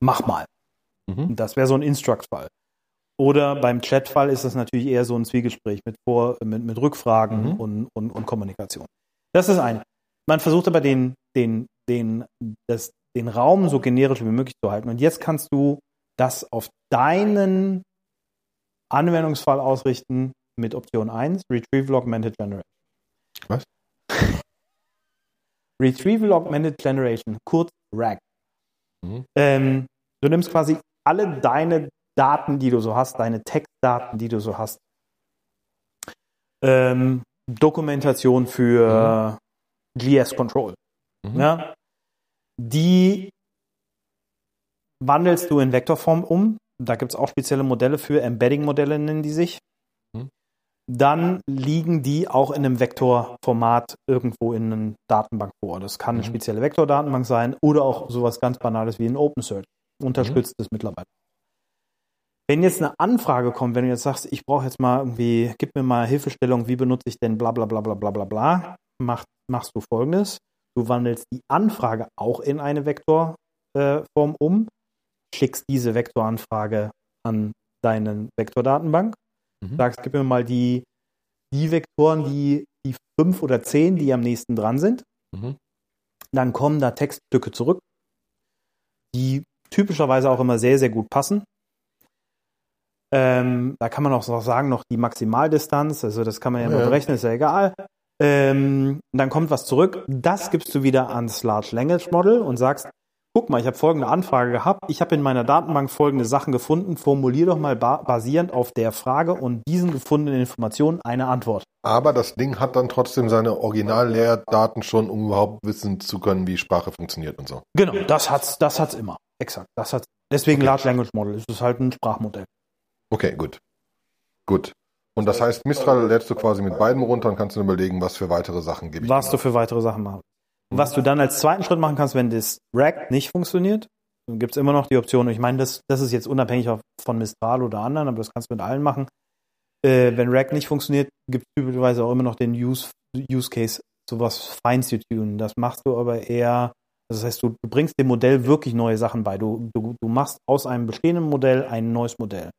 Mach mal. Mhm. Das wäre so ein Instruct-Fall. Oder beim Chat-Fall ist das natürlich eher so ein Zwiegespräch mit, Vor mit, mit Rückfragen mhm. und, und, und Kommunikation. Das ist eine. Man versucht aber den, den, den, das, den Raum so generisch wie möglich zu halten. Und jetzt kannst du das auf deinen Anwendungsfall ausrichten mit Option 1, Retrieval Augmented Generation. Was? *laughs* Retrieval Augmented Generation, kurz RAG. Mhm. Ähm, du nimmst quasi alle deine Daten, die du so hast, deine Textdaten, die du so hast, ähm, Dokumentation für mhm. GS Control. Mhm. Ja, die wandelst du in Vektorform um. Da gibt es auch spezielle Modelle für, Embedding-Modelle nennen die sich. Mhm. Dann liegen die auch in einem Vektorformat irgendwo in einer Datenbank vor. Das kann eine mhm. spezielle Vektordatenbank sein oder auch sowas ganz Banales wie ein OpenSearch. Unterstützt es mittlerweile. Wenn jetzt eine Anfrage kommt, wenn du jetzt sagst, ich brauche jetzt mal irgendwie, gib mir mal Hilfestellung, wie benutze ich denn bla bla bla bla bla bla bla, mach, machst du folgendes. Du wandelst die Anfrage auch in eine Vektorform äh, um, schickst diese Vektoranfrage an deine Vektordatenbank, mhm. sagst, gib mir mal die, die Vektoren, die, die fünf oder zehn, die am nächsten dran sind. Mhm. Dann kommen da Textstücke zurück, die typischerweise auch immer sehr, sehr gut passen. Ähm, da kann man auch sagen, noch die Maximaldistanz, also das kann man ja, ja. noch berechnen, ist ja egal. Ähm, dann kommt was zurück, das gibst du wieder ans Large Language Model und sagst, guck mal, ich habe folgende Anfrage gehabt, ich habe in meiner Datenbank folgende Sachen gefunden, formulier doch mal ba basierend auf der Frage und diesen gefundenen Informationen eine Antwort. Aber das Ding hat dann trotzdem seine Original-Lehrdaten schon, um überhaupt wissen zu können, wie Sprache funktioniert und so. Genau, das hat's, das hat's immer. Exakt, das hat's. Deswegen okay. Large Language Model, es ist halt ein Sprachmodell. Okay, gut. Gut. Und das heißt, Mistral lädst du quasi mit beiden runter und kannst dann überlegen, was für weitere Sachen gebe ich. Was du für weitere Sachen machen. Was du dann als zweiten Schritt machen kannst, wenn das Rack nicht funktioniert, gibt es immer noch die Option, ich meine, das, das ist jetzt unabhängig von Mistral oder anderen, aber das kannst du mit allen machen. Äh, wenn Rack nicht funktioniert, gibt es typischerweise auch immer noch den Use, Use Case, sowas feins zu tun. Das machst du aber eher, das heißt, du, du, bringst dem Modell wirklich neue Sachen bei. Du, du, du machst aus einem bestehenden Modell ein neues Modell.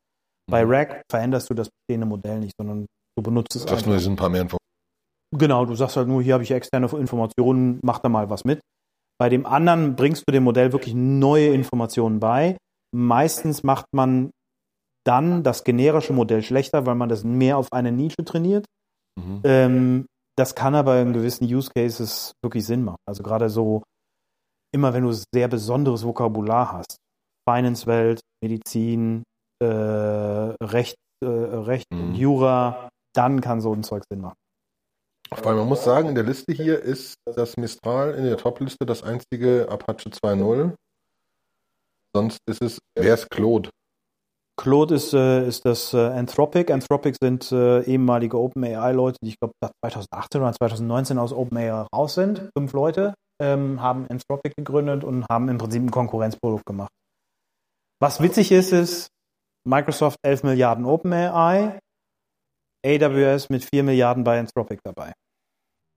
Bei mhm. Rack veränderst du das bestehende Modell nicht, sondern du benutzt es einfach. nur, ein paar mehr Informationen. Genau, du sagst halt nur, hier habe ich externe Informationen, mach da mal was mit. Bei dem anderen bringst du dem Modell wirklich neue Informationen bei. Meistens macht man dann das generische Modell schlechter, weil man das mehr auf eine Nische trainiert. Mhm. Ähm, das kann aber in gewissen Use Cases wirklich Sinn machen. Also gerade so, immer wenn du sehr besonderes Vokabular hast. Finance-Welt, Medizin, äh, Recht, äh, Recht mhm. Jura, dann kann so ein Zeug Sinn machen. Weil man muss sagen, in der Liste hier ist das Mistral in der Top-Liste das einzige Apache 2.0. Sonst ist es, wer ist Claude? Claude ist, äh, ist das äh, Anthropic. Anthropic sind äh, ehemalige OpenAI-Leute, die ich glaube 2018 oder 2019 aus OpenAI raus sind. Fünf Leute ähm, haben Anthropic gegründet und haben im Prinzip ein Konkurrenzprodukt gemacht. Was witzig ist, ist, Microsoft 11 Milliarden OpenAI, AWS mit 4 Milliarden bei Anthropic dabei.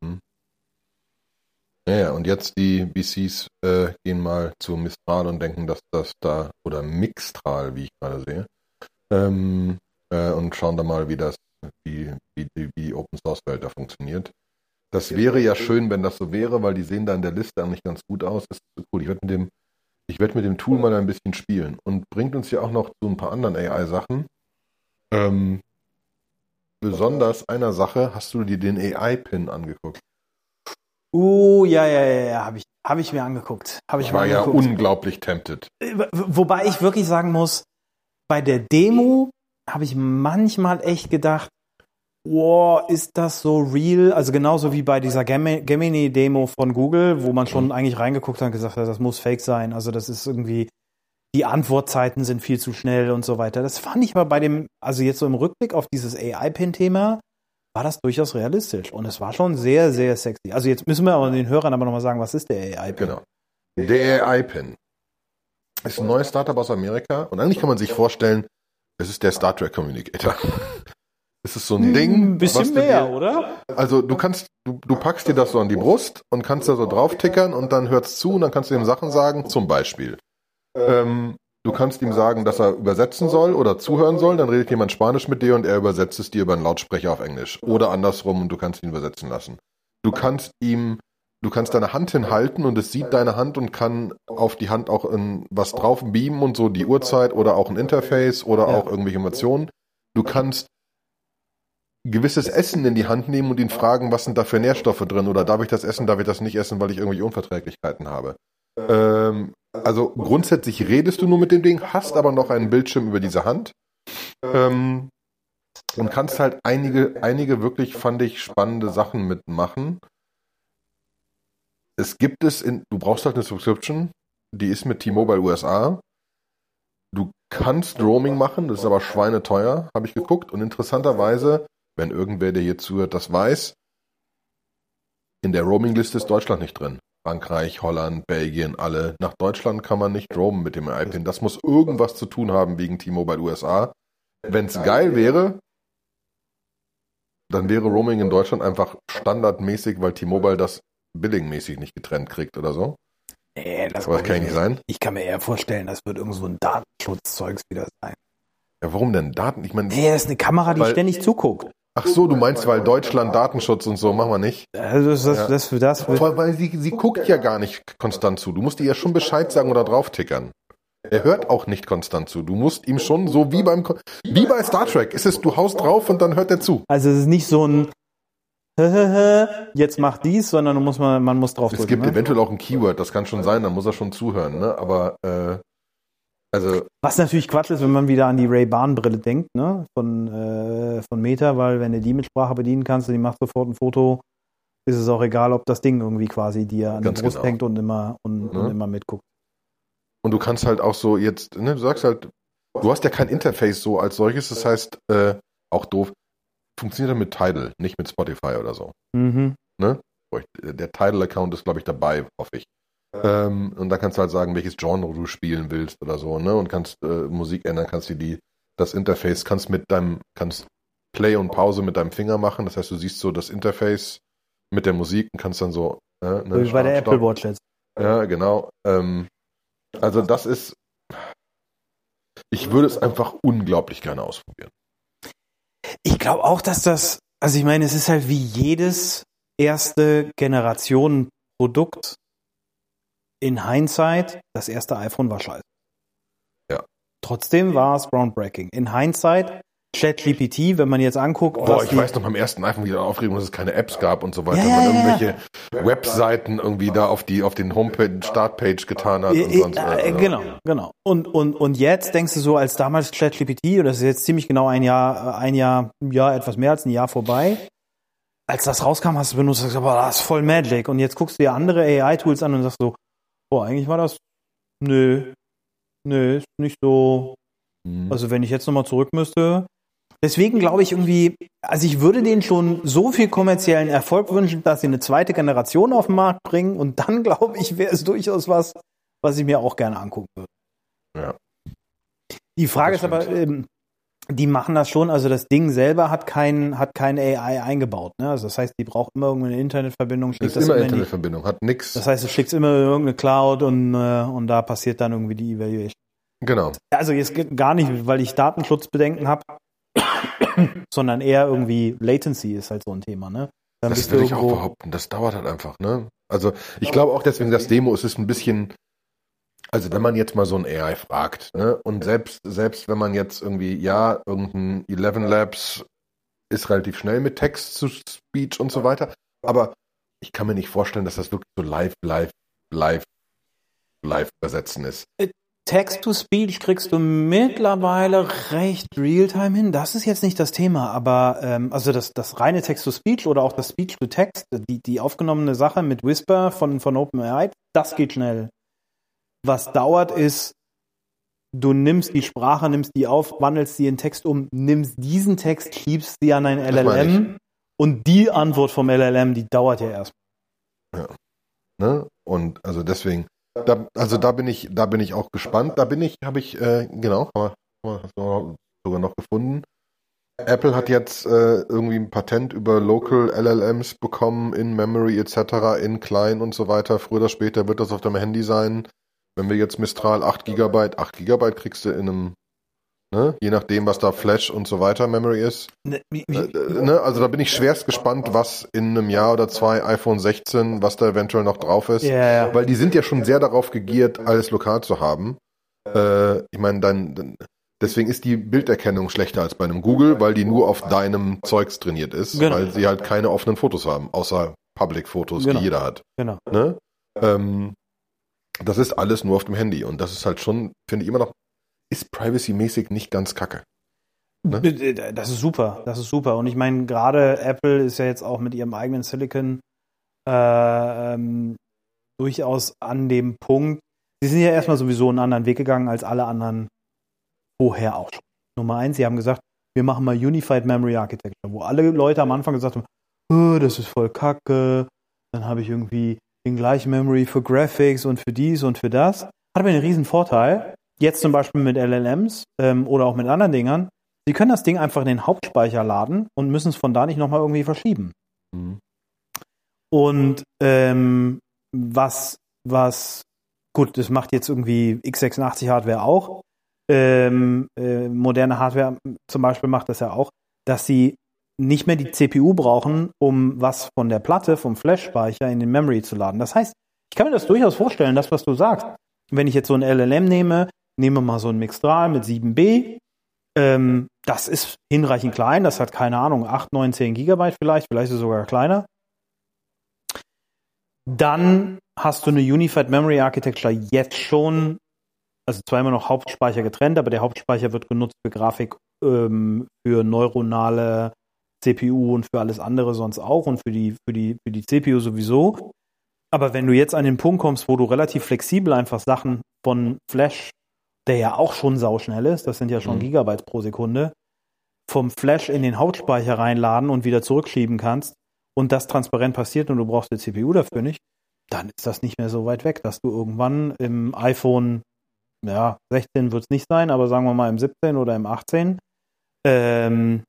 Hm. Ja, und jetzt die VCs äh, gehen mal zu Mistral und denken, dass das da, oder Mixtral, wie ich gerade sehe, ähm, äh, und schauen da mal, wie das, wie, wie, wie die Open Source Welt da funktioniert. Das wäre ja schön, wenn das so wäre, weil die sehen da in der Liste eigentlich ganz gut aus. Das ist so cool. Ich werde mit dem, ich werde mit dem Tool mal ein bisschen spielen und bringt uns ja auch noch zu ein paar anderen AI-Sachen. Ähm, besonders einer Sache hast du dir den AI-Pin angeguckt. Uh, ja, ja, ja, ja, habe ich, hab ich mir angeguckt. Hab ich war mir angeguckt. ja unglaublich tempted. Äh, wobei ich wirklich sagen muss, bei der Demo habe ich manchmal echt gedacht, wow, ist das so real? Also genauso wie bei dieser Gemini-Demo von Google, wo man schon mhm. eigentlich reingeguckt hat und gesagt hat, das muss fake sein. Also das ist irgendwie, die Antwortzeiten sind viel zu schnell und so weiter. Das fand ich aber bei dem, also jetzt so im Rückblick auf dieses AI-Pin-Thema, war das durchaus realistisch. Und es war schon sehr, sehr sexy. Also jetzt müssen wir aber den Hörern aber nochmal sagen, was ist der AI-Pin? Genau. Der AI-Pin ist ein neues Startup aus Amerika und eigentlich kann man sich vorstellen, es ist der Star Trek Communicator. *laughs* Es ist so ein Ding. Ein bisschen mehr, dir, oder? Also du kannst, du, du packst dir das so an die Brust und kannst da so drauf tickern und dann hört's zu und dann kannst du ihm Sachen sagen, zum Beispiel. Ähm, du kannst ihm sagen, dass er übersetzen soll oder zuhören soll, dann redet jemand Spanisch mit dir und er übersetzt es dir über einen Lautsprecher auf Englisch. Oder andersrum und du kannst ihn übersetzen lassen. Du kannst ihm, du kannst deine Hand hinhalten und es sieht deine Hand und kann auf die Hand auch in was drauf beamen und so die Uhrzeit oder auch ein Interface oder auch irgendwelche Emotionen. Du kannst gewisses Essen in die Hand nehmen und ihn fragen, was sind da für Nährstoffe drin oder darf ich das essen, darf ich das nicht essen, weil ich irgendwelche Unverträglichkeiten habe. Ähm, also grundsätzlich redest du nur mit dem Ding, hast aber noch einen Bildschirm über diese Hand ähm, und kannst halt einige, einige wirklich, fand ich, spannende Sachen mitmachen. Es gibt es in, du brauchst halt eine Subscription, die ist mit T-Mobile USA. Du kannst Roaming machen, das ist aber schweineteuer, habe ich geguckt. Und interessanterweise, wenn irgendwer, der hier zuhört, das weiß, in der Roaming-Liste ist Deutschland nicht drin. Frankreich, Holland, Belgien, alle. Nach Deutschland kann man nicht roamen mit dem iPin. Das muss irgendwas zu tun haben wegen T-Mobile USA. Wenn es geil wäre, dann wäre Roaming in Deutschland einfach standardmäßig, weil T-Mobile das billingmäßig nicht getrennt kriegt oder so. Nee, das Aber das kann ja nicht sein. Ich kann mir eher vorstellen, das wird irgend so ein Datenschutzzeugs wieder sein. Ja, warum denn Daten? Ich meine, Nee, das ist eine Kamera, die ständig zuguckt. Ach so, du meinst, weil Deutschland Datenschutz und so, machen wir nicht. Also das, das, Ja. das, das, Vor allem, weil sie, sie guckt ja gar nicht konstant zu. Du musst ihr ja schon Bescheid sagen oder drauf tickern. Er hört auch nicht konstant zu. Du musst ihm schon so wie beim wie bei Star Trek ist es, du haust drauf und dann hört er zu. also es ist nicht so ein jetzt mach dies, sondern du musst man, man muss drauf Es drücken. gibt ne? eventuell auch ein Keyword, das kann schon sein, dann muss er schon zuhören, ne? Aber äh, also Was natürlich Quatsch ist, wenn man wieder an die Ray-Ban-Brille denkt, ne? Von, äh, von Meta, weil wenn du die mit Sprache bedienen kannst und die macht sofort ein Foto, ist es auch egal, ob das Ding irgendwie quasi dir an Ganz der Brust genau. hängt und immer und, Ne? und immer mitguckt. und du kannst halt auch so jetzt, ne, du sagst halt, du hast ja kein Interface so als solches, das heißt, äh, auch doof, funktioniert dann mit Tidal, nicht mit Spotify oder so. Mhm. Der Tidal-Account ist, glaube ich, dabei, hoffe ich. Ähm, und da kannst du halt sagen, welches Genre du spielen willst oder so, ne? Und kannst äh, Musik ändern, kannst dir die, das Interface, kannst mit deinem, kannst Play und Pause mit deinem Finger machen. Das heißt, du siehst so das Interface mit der Musik und kannst dann so, äh, ne, So wie bei der Apple. Watch jetzt. Ja, genau. Ähm, also das ist, ich würde es einfach unglaublich gerne ausprobieren. Ich glaube auch, dass das, also ich meine, es ist halt wie jedes erste Generation Produkt in Hindsight, das erste iPhone war scheiße. Ja. Trotzdem war es groundbreaking. In Hindsight, ChatGPT, wenn man jetzt anguckt, Boah, ich weiß noch beim ersten iPhone wieder Aufregung, dass es keine Apps gab und so weiter. Ja, ja, man ja, irgendwelche Webseiten irgendwie da auf die auf den Homepage Startpage getan hat und Äh, sonst äh, was. äh, genau, genau. Und, und, und jetzt denkst du so, als damals ChatGPT, und das ist jetzt ziemlich genau ein Jahr, ein Jahr, ja, etwas mehr als ein Jahr vorbei, als das rauskam, hast du benutzt gesagt, boah, das ist voll Magic. Und jetzt guckst du dir andere AI-Tools an und sagst so, boah, eigentlich war das, nö, nö, ist nicht so, Mhm. also wenn ich jetzt nochmal zurück müsste. Deswegen glaube ich irgendwie, also ich würde denen schon so viel kommerziellen Erfolg wünschen, dass sie eine zweite Generation auf den Markt bringen und dann *laughs* glaube ich, wäre es durchaus was, was ich mir auch gerne angucken würde. Ja. Die Frage ist aber, ähm, die machen das schon, also das Ding selber hat kein, hat kein AI eingebaut, ne? Also das heißt, die braucht immer irgendeine Internetverbindung, Das schickt ist das immer die, Internetverbindung, hat nix. das heißt, du schickst immer in irgendeine Cloud und, äh, und da passiert dann irgendwie die Evaluation. Genau. Also jetzt geht gar nicht, weil ich Datenschutzbedenken habe, sondern eher irgendwie Latency ist halt so ein Thema, ne? Dann Das würde ich auch behaupten. Das dauert halt einfach, ne? Also ich glaube auch deswegen, das Demo es ist ein bisschen, also wenn man jetzt mal so ein AI fragt, ne? Und selbst, selbst wenn man jetzt irgendwie, ja, irgendein 11 Labs ist relativ schnell mit Text zu Speech und so weiter, aber ich kann mir nicht vorstellen, dass das wirklich so live, live, live, live übersetzen ist. Text-to-Speech kriegst du mittlerweile recht real-time hin. Das ist jetzt nicht das Thema, aber ähm, also das, das reine Text-to-Speech oder auch das Speech-to-Text, die, die aufgenommene Sache mit Whisper von, von OpenAI, das geht schnell. Was dauert ist, du nimmst die Sprache, nimmst die auf, wandelst sie in Text um, nimmst diesen Text, schiebst sie an ein LLM und die Antwort vom LLM, die dauert ja erst. Ne? Und also deswegen, da, also da bin ich, da bin ich auch gespannt. Da bin ich, habe ich, äh, genau, haben wir, sogar noch gefunden. Apple hat jetzt äh, irgendwie ein Patent über Local LLMs bekommen, in Memory etc., in Klein und so weiter. Früher oder später wird das auf deinem Handy sein. Wenn wir jetzt Mistral 8 GB, 8 GB kriegst du in einem, ne, je nachdem, was da Flash und so weiter Memory ist. Ne, wie- Äh, wie- äh, ne, also da bin ich schwerst gespannt, was in einem Jahr oder zwei iPhone 16, was da eventuell noch drauf ist. Ja, ja. Weil die sind ja schon sehr darauf gegiert, alles lokal zu haben. Äh, ich meine, dann, dann deswegen ist die Bilderkennung schlechter als bei einem Google, weil die nur auf deinem Zeugs trainiert ist, Genau. weil sie halt keine offenen Fotos haben, außer Public-Fotos, Genau. die jeder hat. Genau. Ne? Ähm, das ist alles nur auf dem Handy und das ist halt schon, finde ich immer noch, ist privacy-mäßig nicht ganz kacke. Ne? Das ist super, das ist super. Und ich meine, gerade Apple ist ja jetzt auch mit ihrem eigenen Silicon äh, ähm, durchaus an dem Punkt. Sie sind ja erstmal sowieso einen anderen Weg gegangen als alle anderen vorher auch schon. Nummer eins, sie haben gesagt, wir machen mal Unified Memory Architecture, wo alle Leute am Anfang gesagt haben, oh, das ist voll kacke. Dann habe ich irgendwie den gleichen Memory für Graphics und für dies und für das. Hat aber einen riesen Vorteil. Jetzt zum Beispiel mit LLMs ähm, oder auch mit anderen Dingern. Sie können das Ding einfach in den Hauptspeicher laden und müssen es von da nicht nochmal irgendwie verschieben. Mhm. Und ähm, was, was, gut, das macht jetzt irgendwie x86 Hardware auch. Ähm, äh, moderne Hardware zum Beispiel macht das ja auch, dass sie nicht mehr die CPU brauchen, um was von der Platte, vom Flash-Speicher in den Memory zu laden. Das heißt, ich kann mir das durchaus vorstellen, das, was du sagst. Wenn ich jetzt so ein LLM nehme, nehme mal so ein Mixtral mit 7B, ähm, das ist hinreichend klein, das hat keine Ahnung, 8, 9, 10 Gigabyte vielleicht, vielleicht ist es sogar kleiner. Dann hast du eine Unified Memory Architecture jetzt schon, also zwar immer noch Hauptspeicher getrennt, aber der Hauptspeicher wird genutzt für Grafik, ähm, für neuronale CPU und für alles andere sonst auch und für die, für die, für die CPU sowieso. Aber wenn du jetzt an den Punkt kommst, wo du relativ flexibel einfach Sachen von Flash, der ja auch schon sauschnell ist, das sind ja schon Mhm. Gigabytes pro Sekunde, vom Flash in den Hauptspeicher reinladen und wieder zurückschieben kannst und das transparent passiert und du brauchst die CPU dafür nicht, dann ist das nicht mehr so weit weg, dass du irgendwann im iPhone, ja, 16 wird es nicht sein, aber sagen wir mal im 17 oder im 18, ähm,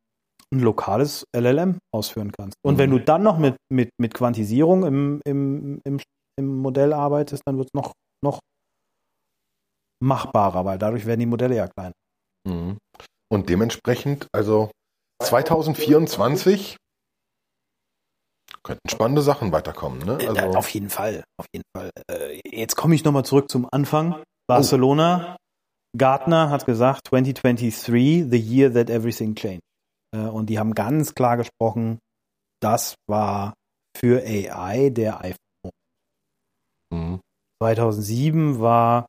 ein lokales LLM ausführen kannst. Und Mhm. wenn du dann noch mit, mit, mit Quantisierung im, im, im, im Modell arbeitest, dann wird es noch, noch machbarer, weil dadurch werden die Modelle ja kleiner. Mhm. Und dementsprechend, also 2024 könnten spannende Sachen weiterkommen. Ne? Äh, Also, auf jeden Fall, auf jeden Fall. Äh, jetzt komme ich nochmal zurück zum Anfang. Barcelona, Gartner hat gesagt, 2023, the year that everything changed. Äh, und die haben ganz klar gesprochen, das war für AI der iPhone. Mhm. 2007 war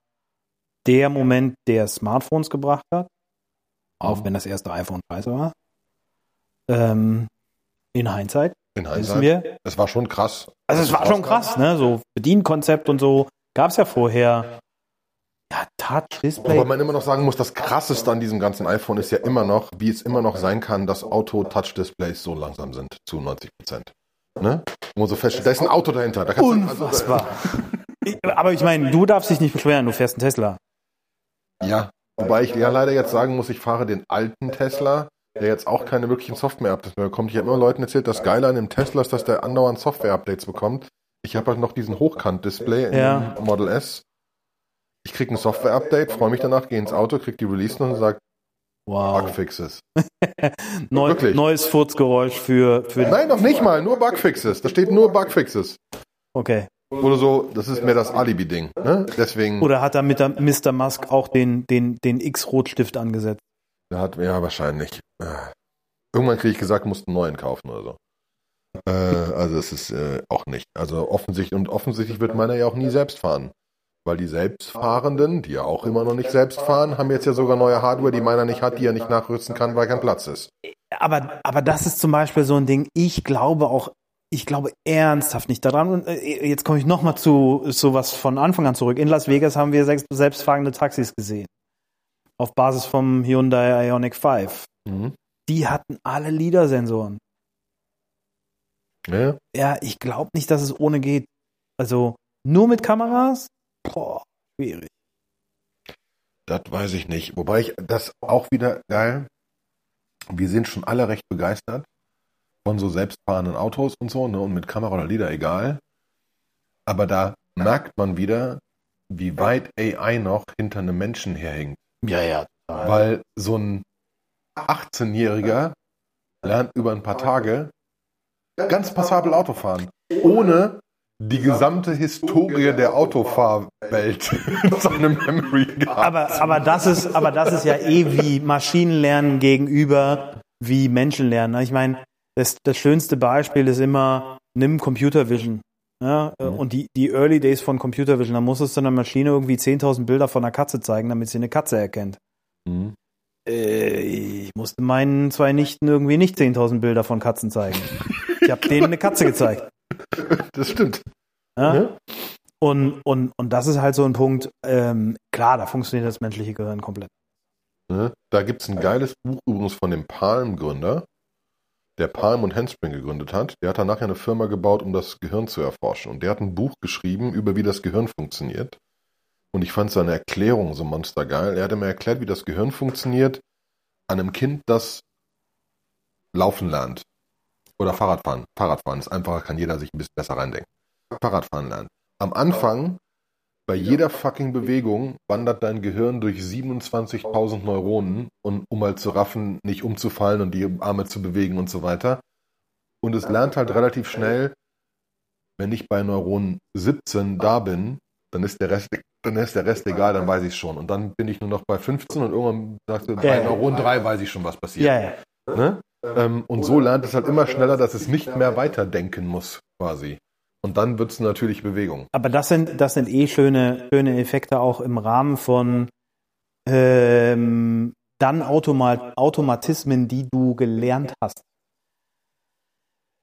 der Moment, der Smartphones gebracht hat, auch Mhm. wenn das erste iPhone scheiße war. Ähm, in Hindsight in Hindsight, wir. es war schon krass. Also es war schon krass, ne? So Bedienkonzept und so gab es ja vorher. Ja, Touch, Display. Wobei man immer noch sagen muss, das krasseste an diesem ganzen iPhone ist ja immer noch, wie es immer noch sein kann, dass Auto-Touch-Displays so langsam sind, zu 90 Prozent. Ne? Wo man so feststellt, da ist ein Auto dahinter. Da du- also, Unfassbar. *laughs* Aber ich meine, du darfst dich nicht beschweren, du fährst einen Tesla. Ja, wobei ich ja leider jetzt sagen muss, ich fahre den alten Tesla, der jetzt auch keine wirklichen Software-Updates mehr bekommt. Ich habe immer Leuten erzählt, das Geile an dem Tesla ist, dass der andauernd Software-Updates bekommt. Ich habe halt noch diesen Hochkant-Display in Ja. dem Model S. Ich kriege ein Software-Update, freue mich danach, gehe ins Auto, kriege die Release und sage Wow. Bugfixes. *laughs* Neu, Wirklich? neues Furzgeräusch für, für Nein, noch nicht mal, nur Bugfixes. Da steht nur Bugfixes. Okay. Oder so, das ist mir das Alibi-Ding. Ne? Deswegen, Oder hat da mit der Mr. Musk auch den, den, den X-Rotstift angesetzt? da hat ja wahrscheinlich. äh, Irgendwann kriege ich gesagt, musst einen neuen kaufen oder so. Äh, also es ist äh, auch nicht. Also offensichtlich und offensichtlich wird meiner ja auch nie selbst fahren. Weil die Selbstfahrenden, die ja auch immer noch nicht selbst fahren, haben jetzt ja sogar neue Hardware, die meiner nicht hat, die er nicht nachrüsten kann, weil kein Platz ist. Aber, aber das ist zum Beispiel so ein Ding, ich glaube auch, ich glaube ernsthaft nicht daran. Und äh, jetzt komme ich nochmal zu sowas von Anfang an zurück. In Las Vegas haben wir sechs selbstfahrende Taxis gesehen. Auf Basis vom Hyundai Ioniq 5. Mhm. Die hatten alle LIDAR-Sensoren. Ja, Ja, ich glaube nicht, dass es ohne geht. Also nur mit Kameras? Boah, schwierig. das weiß ich nicht. Wobei ich das auch wieder geil. Wir sind schon alle recht begeistert von so selbstfahrenden Autos und so, ne? Und mit Kamera oder Lieder egal. Aber da merkt man wieder, wie weit AI noch hinter einem Menschen herhängt. Ja, ja. Weil so ein 18-Jähriger lernt über ein paar Tage ganz passabel Autofahren, ohne die gesamte Historie der Autofahrwelt in *laughs* seinem Memory gehabt. Aber, aber, das ist, aber das ist ja eh wie Maschinenlernen gegenüber wie Menschenlernen. Ich meine, das, das schönste Beispiel ist immer, nimm Computer Vision. Ja, äh, Mhm. Und die, die Early Days von Computer Vision, da musstest du einer Maschine irgendwie 10.000 Bilder von einer Katze zeigen, damit sie eine Katze erkennt. Mhm. Äh, ich musste meinen zwei Nichten irgendwie nicht 10.000 Bilder von Katzen zeigen. Ich habe denen eine Katze gezeigt. *laughs* Das stimmt. Ja? Ja. Und, und, und das ist halt so ein Punkt, ähm, klar, da funktioniert das menschliche Gehirn komplett. Ne? Da gibt es ein geiles Buch übrigens von dem Palm-Gründer. der Palm und Handspring gegründet hat, der hat dann nachher eine Firma gebaut, um das Gehirn zu erforschen. Und der hat ein Buch geschrieben über wie das Gehirn funktioniert. Und ich fand seine Erklärung so monstergeil. Er hat mir erklärt, wie das Gehirn funktioniert an einem Kind, das laufen lernt. Oder Fahrradfahren. Fahrradfahren ist einfacher, kann jeder sich ein bisschen besser reindenken. Fahrradfahren lernen. Am Anfang, bei jeder fucking Bewegung, wandert dein Gehirn durch 27.000 Neuronen, und, um mal zu raffen, nicht umzufallen und die Arme zu bewegen und so weiter. Und es lernt halt relativ schnell, wenn ich bei Neuron 17 da bin, dann ist der Rest, dann ist der Rest egal, dann weiß ich es schon. Und dann bin ich nur noch bei 15 und irgendwann sagst du, bei. Neuron 3 weiß ich schon, was passiert. Ja, ja. Ne? Ähm, und so lernt es halt immer schneller, dass es nicht mehr weiterdenken muss, quasi. Und dann wird es natürlich Bewegung. Aber das sind, das sind eh schöne, schöne Effekte auch im Rahmen von ähm, dann Automat, Automatismen, die du gelernt hast.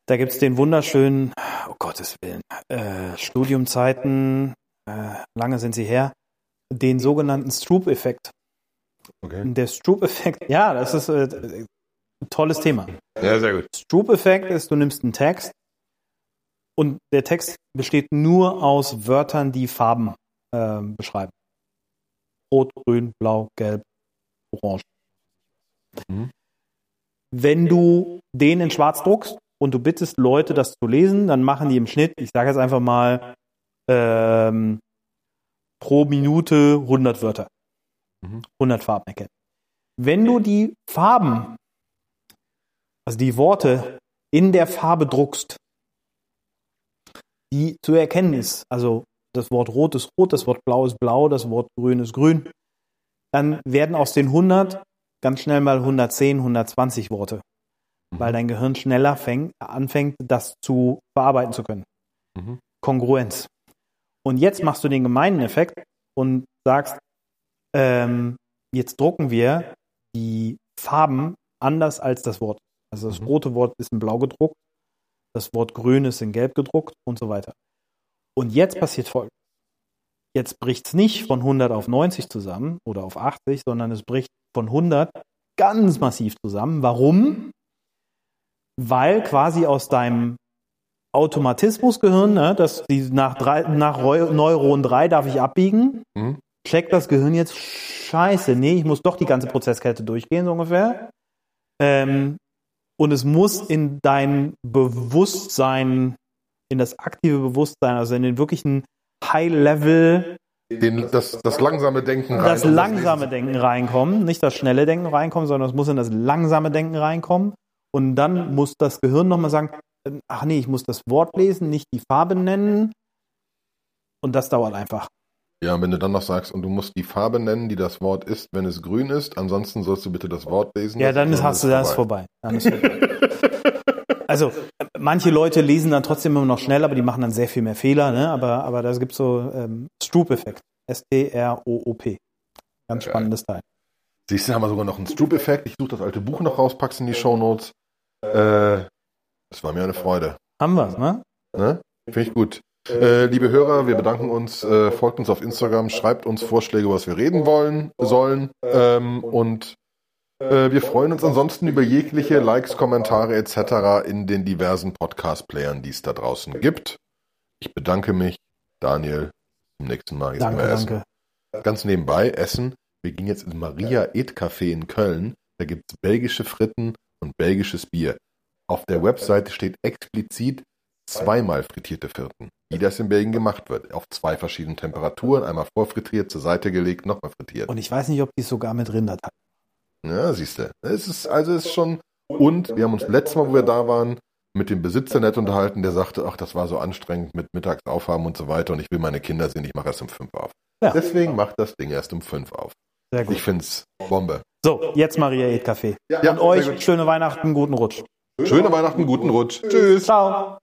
Da gibt's den wunderschönen, oh Gottes Willen, äh, Studiumzeiten, äh, lange sind sie her, den sogenannten Stroop-Effekt. Okay. Der Stroop-Effekt, ja, das ist äh, tolles Thema. Ja, sehr gut. Stroop-Effekt ist, du nimmst einen Text und der Text besteht nur aus Wörtern, die Farben ähm, beschreiben. Rot, grün, blau, gelb, orange. Mhm. Wenn du den in schwarz druckst und du bittest Leute, das zu lesen, dann machen die im Schnitt, ich sage jetzt einfach mal, ähm, pro Minute 100 Wörter. Mhm. 100 Farben erkennen. Wenn du die Farben, also die Worte in der Farbe druckst, die zu erkennen ist, also das Wort rot ist rot, das Wort blau ist blau, das Wort grün ist grün, dann werden aus den 100 ganz schnell mal 110, 120 Worte, weil dein Gehirn schneller fäng, anfängt, das zu verarbeiten zu können. Mhm. Kongruenz. Und jetzt machst du den gemeinen Effekt und sagst, ähm, jetzt drucken wir die Farben anders als das Wort. Also das Mhm. rote Wort ist in blau gedruckt, das Wort grün ist in gelb gedruckt und so weiter. Und jetzt passiert folgendes. Jetzt bricht es nicht von 100 auf 90 zusammen oder auf 80, sondern es bricht von 100 ganz massiv zusammen. Warum? Weil quasi aus deinem Automatismusgehirn, ne, dass die nach, drei, nach Neuron 3 darf ich abbiegen, Mhm. checkt das Gehirn jetzt, scheiße, nee, ich muss doch die ganze Prozesskette durchgehen, so ungefähr. Ähm, und es muss in dein Bewusstsein, in das aktive Bewusstsein, also in den wirklichen High-Level, Den, das, das langsame Denken rein. das langsame. Denken reinkommen, nicht das schnelle Denken reinkommen, sondern es muss in das langsame Denken reinkommen. Und dann muss das Gehirn nochmal sagen, ach nee, ich muss das Wort lesen, nicht die Farbe nennen. Und das dauert einfach. Ja, wenn du dann noch sagst, und du musst die Farbe nennen, die das Wort ist, wenn es grün ist, ansonsten sollst du bitte das Wort lesen. Ja, dann ist, hast du das vorbei. Dann ist vorbei. Also, manche Leute lesen dann trotzdem immer noch schnell, aber die machen dann sehr viel mehr Fehler, ne? Aber, aber da gibt so ähm, Stroop-Effekt. S-T-R-O-O-P. Ganz Geil. spannendes Teil. Siehst du, haben wir sogar noch einen Stroop-Effekt. Ich suche das alte Buch noch raus, pack's in die Shownotes. Äh, war mir eine Freude. Haben wir's, ne? Ne? Finde ich gut. Äh, liebe Hörer, wir bedanken uns, äh, folgt uns auf Instagram, schreibt uns Vorschläge, was wir reden wollen, sollen. Ähm, und äh, wir freuen uns ansonsten über jegliche Likes, Kommentare etc. in den diversen Podcast-Playern, die es da draußen gibt. Ich bedanke mich, Daniel. Zum nächsten Mal. Jetzt Danke, essen. danke. Ganz nebenbei essen. Wir gehen jetzt ins Maria Ed Café in Köln. Da gibt's belgische Fritten und belgisches Bier. Auf der Webseite steht explizit zweimal frittierte Fritten, wie das in Belgien gemacht wird. Auf zwei verschiedenen Temperaturen, einmal vorfrittiert, zur Seite gelegt, nochmal frittiert. Und ich weiß nicht, ob die es sogar mit Rinder teilen. Ja, siehst du. Es ist, also es ist schon, und wir haben uns letztes Mal, wo wir da waren, mit dem Besitzer nett unterhalten, der sagte, ach, das war so anstrengend mit mittags aufhaben und so weiter und ich will meine Kinder sehen, ich mache erst um fünf auf. Ja. Deswegen macht das Ding erst um fünf auf. Sehr gut. Ich find's Bombe. So, jetzt Maria Ed Café. Ja, Und euch schöne Weihnachten, guten Rutsch. Schöne Weihnachten, guten Rutsch. Tschüss. Ciao.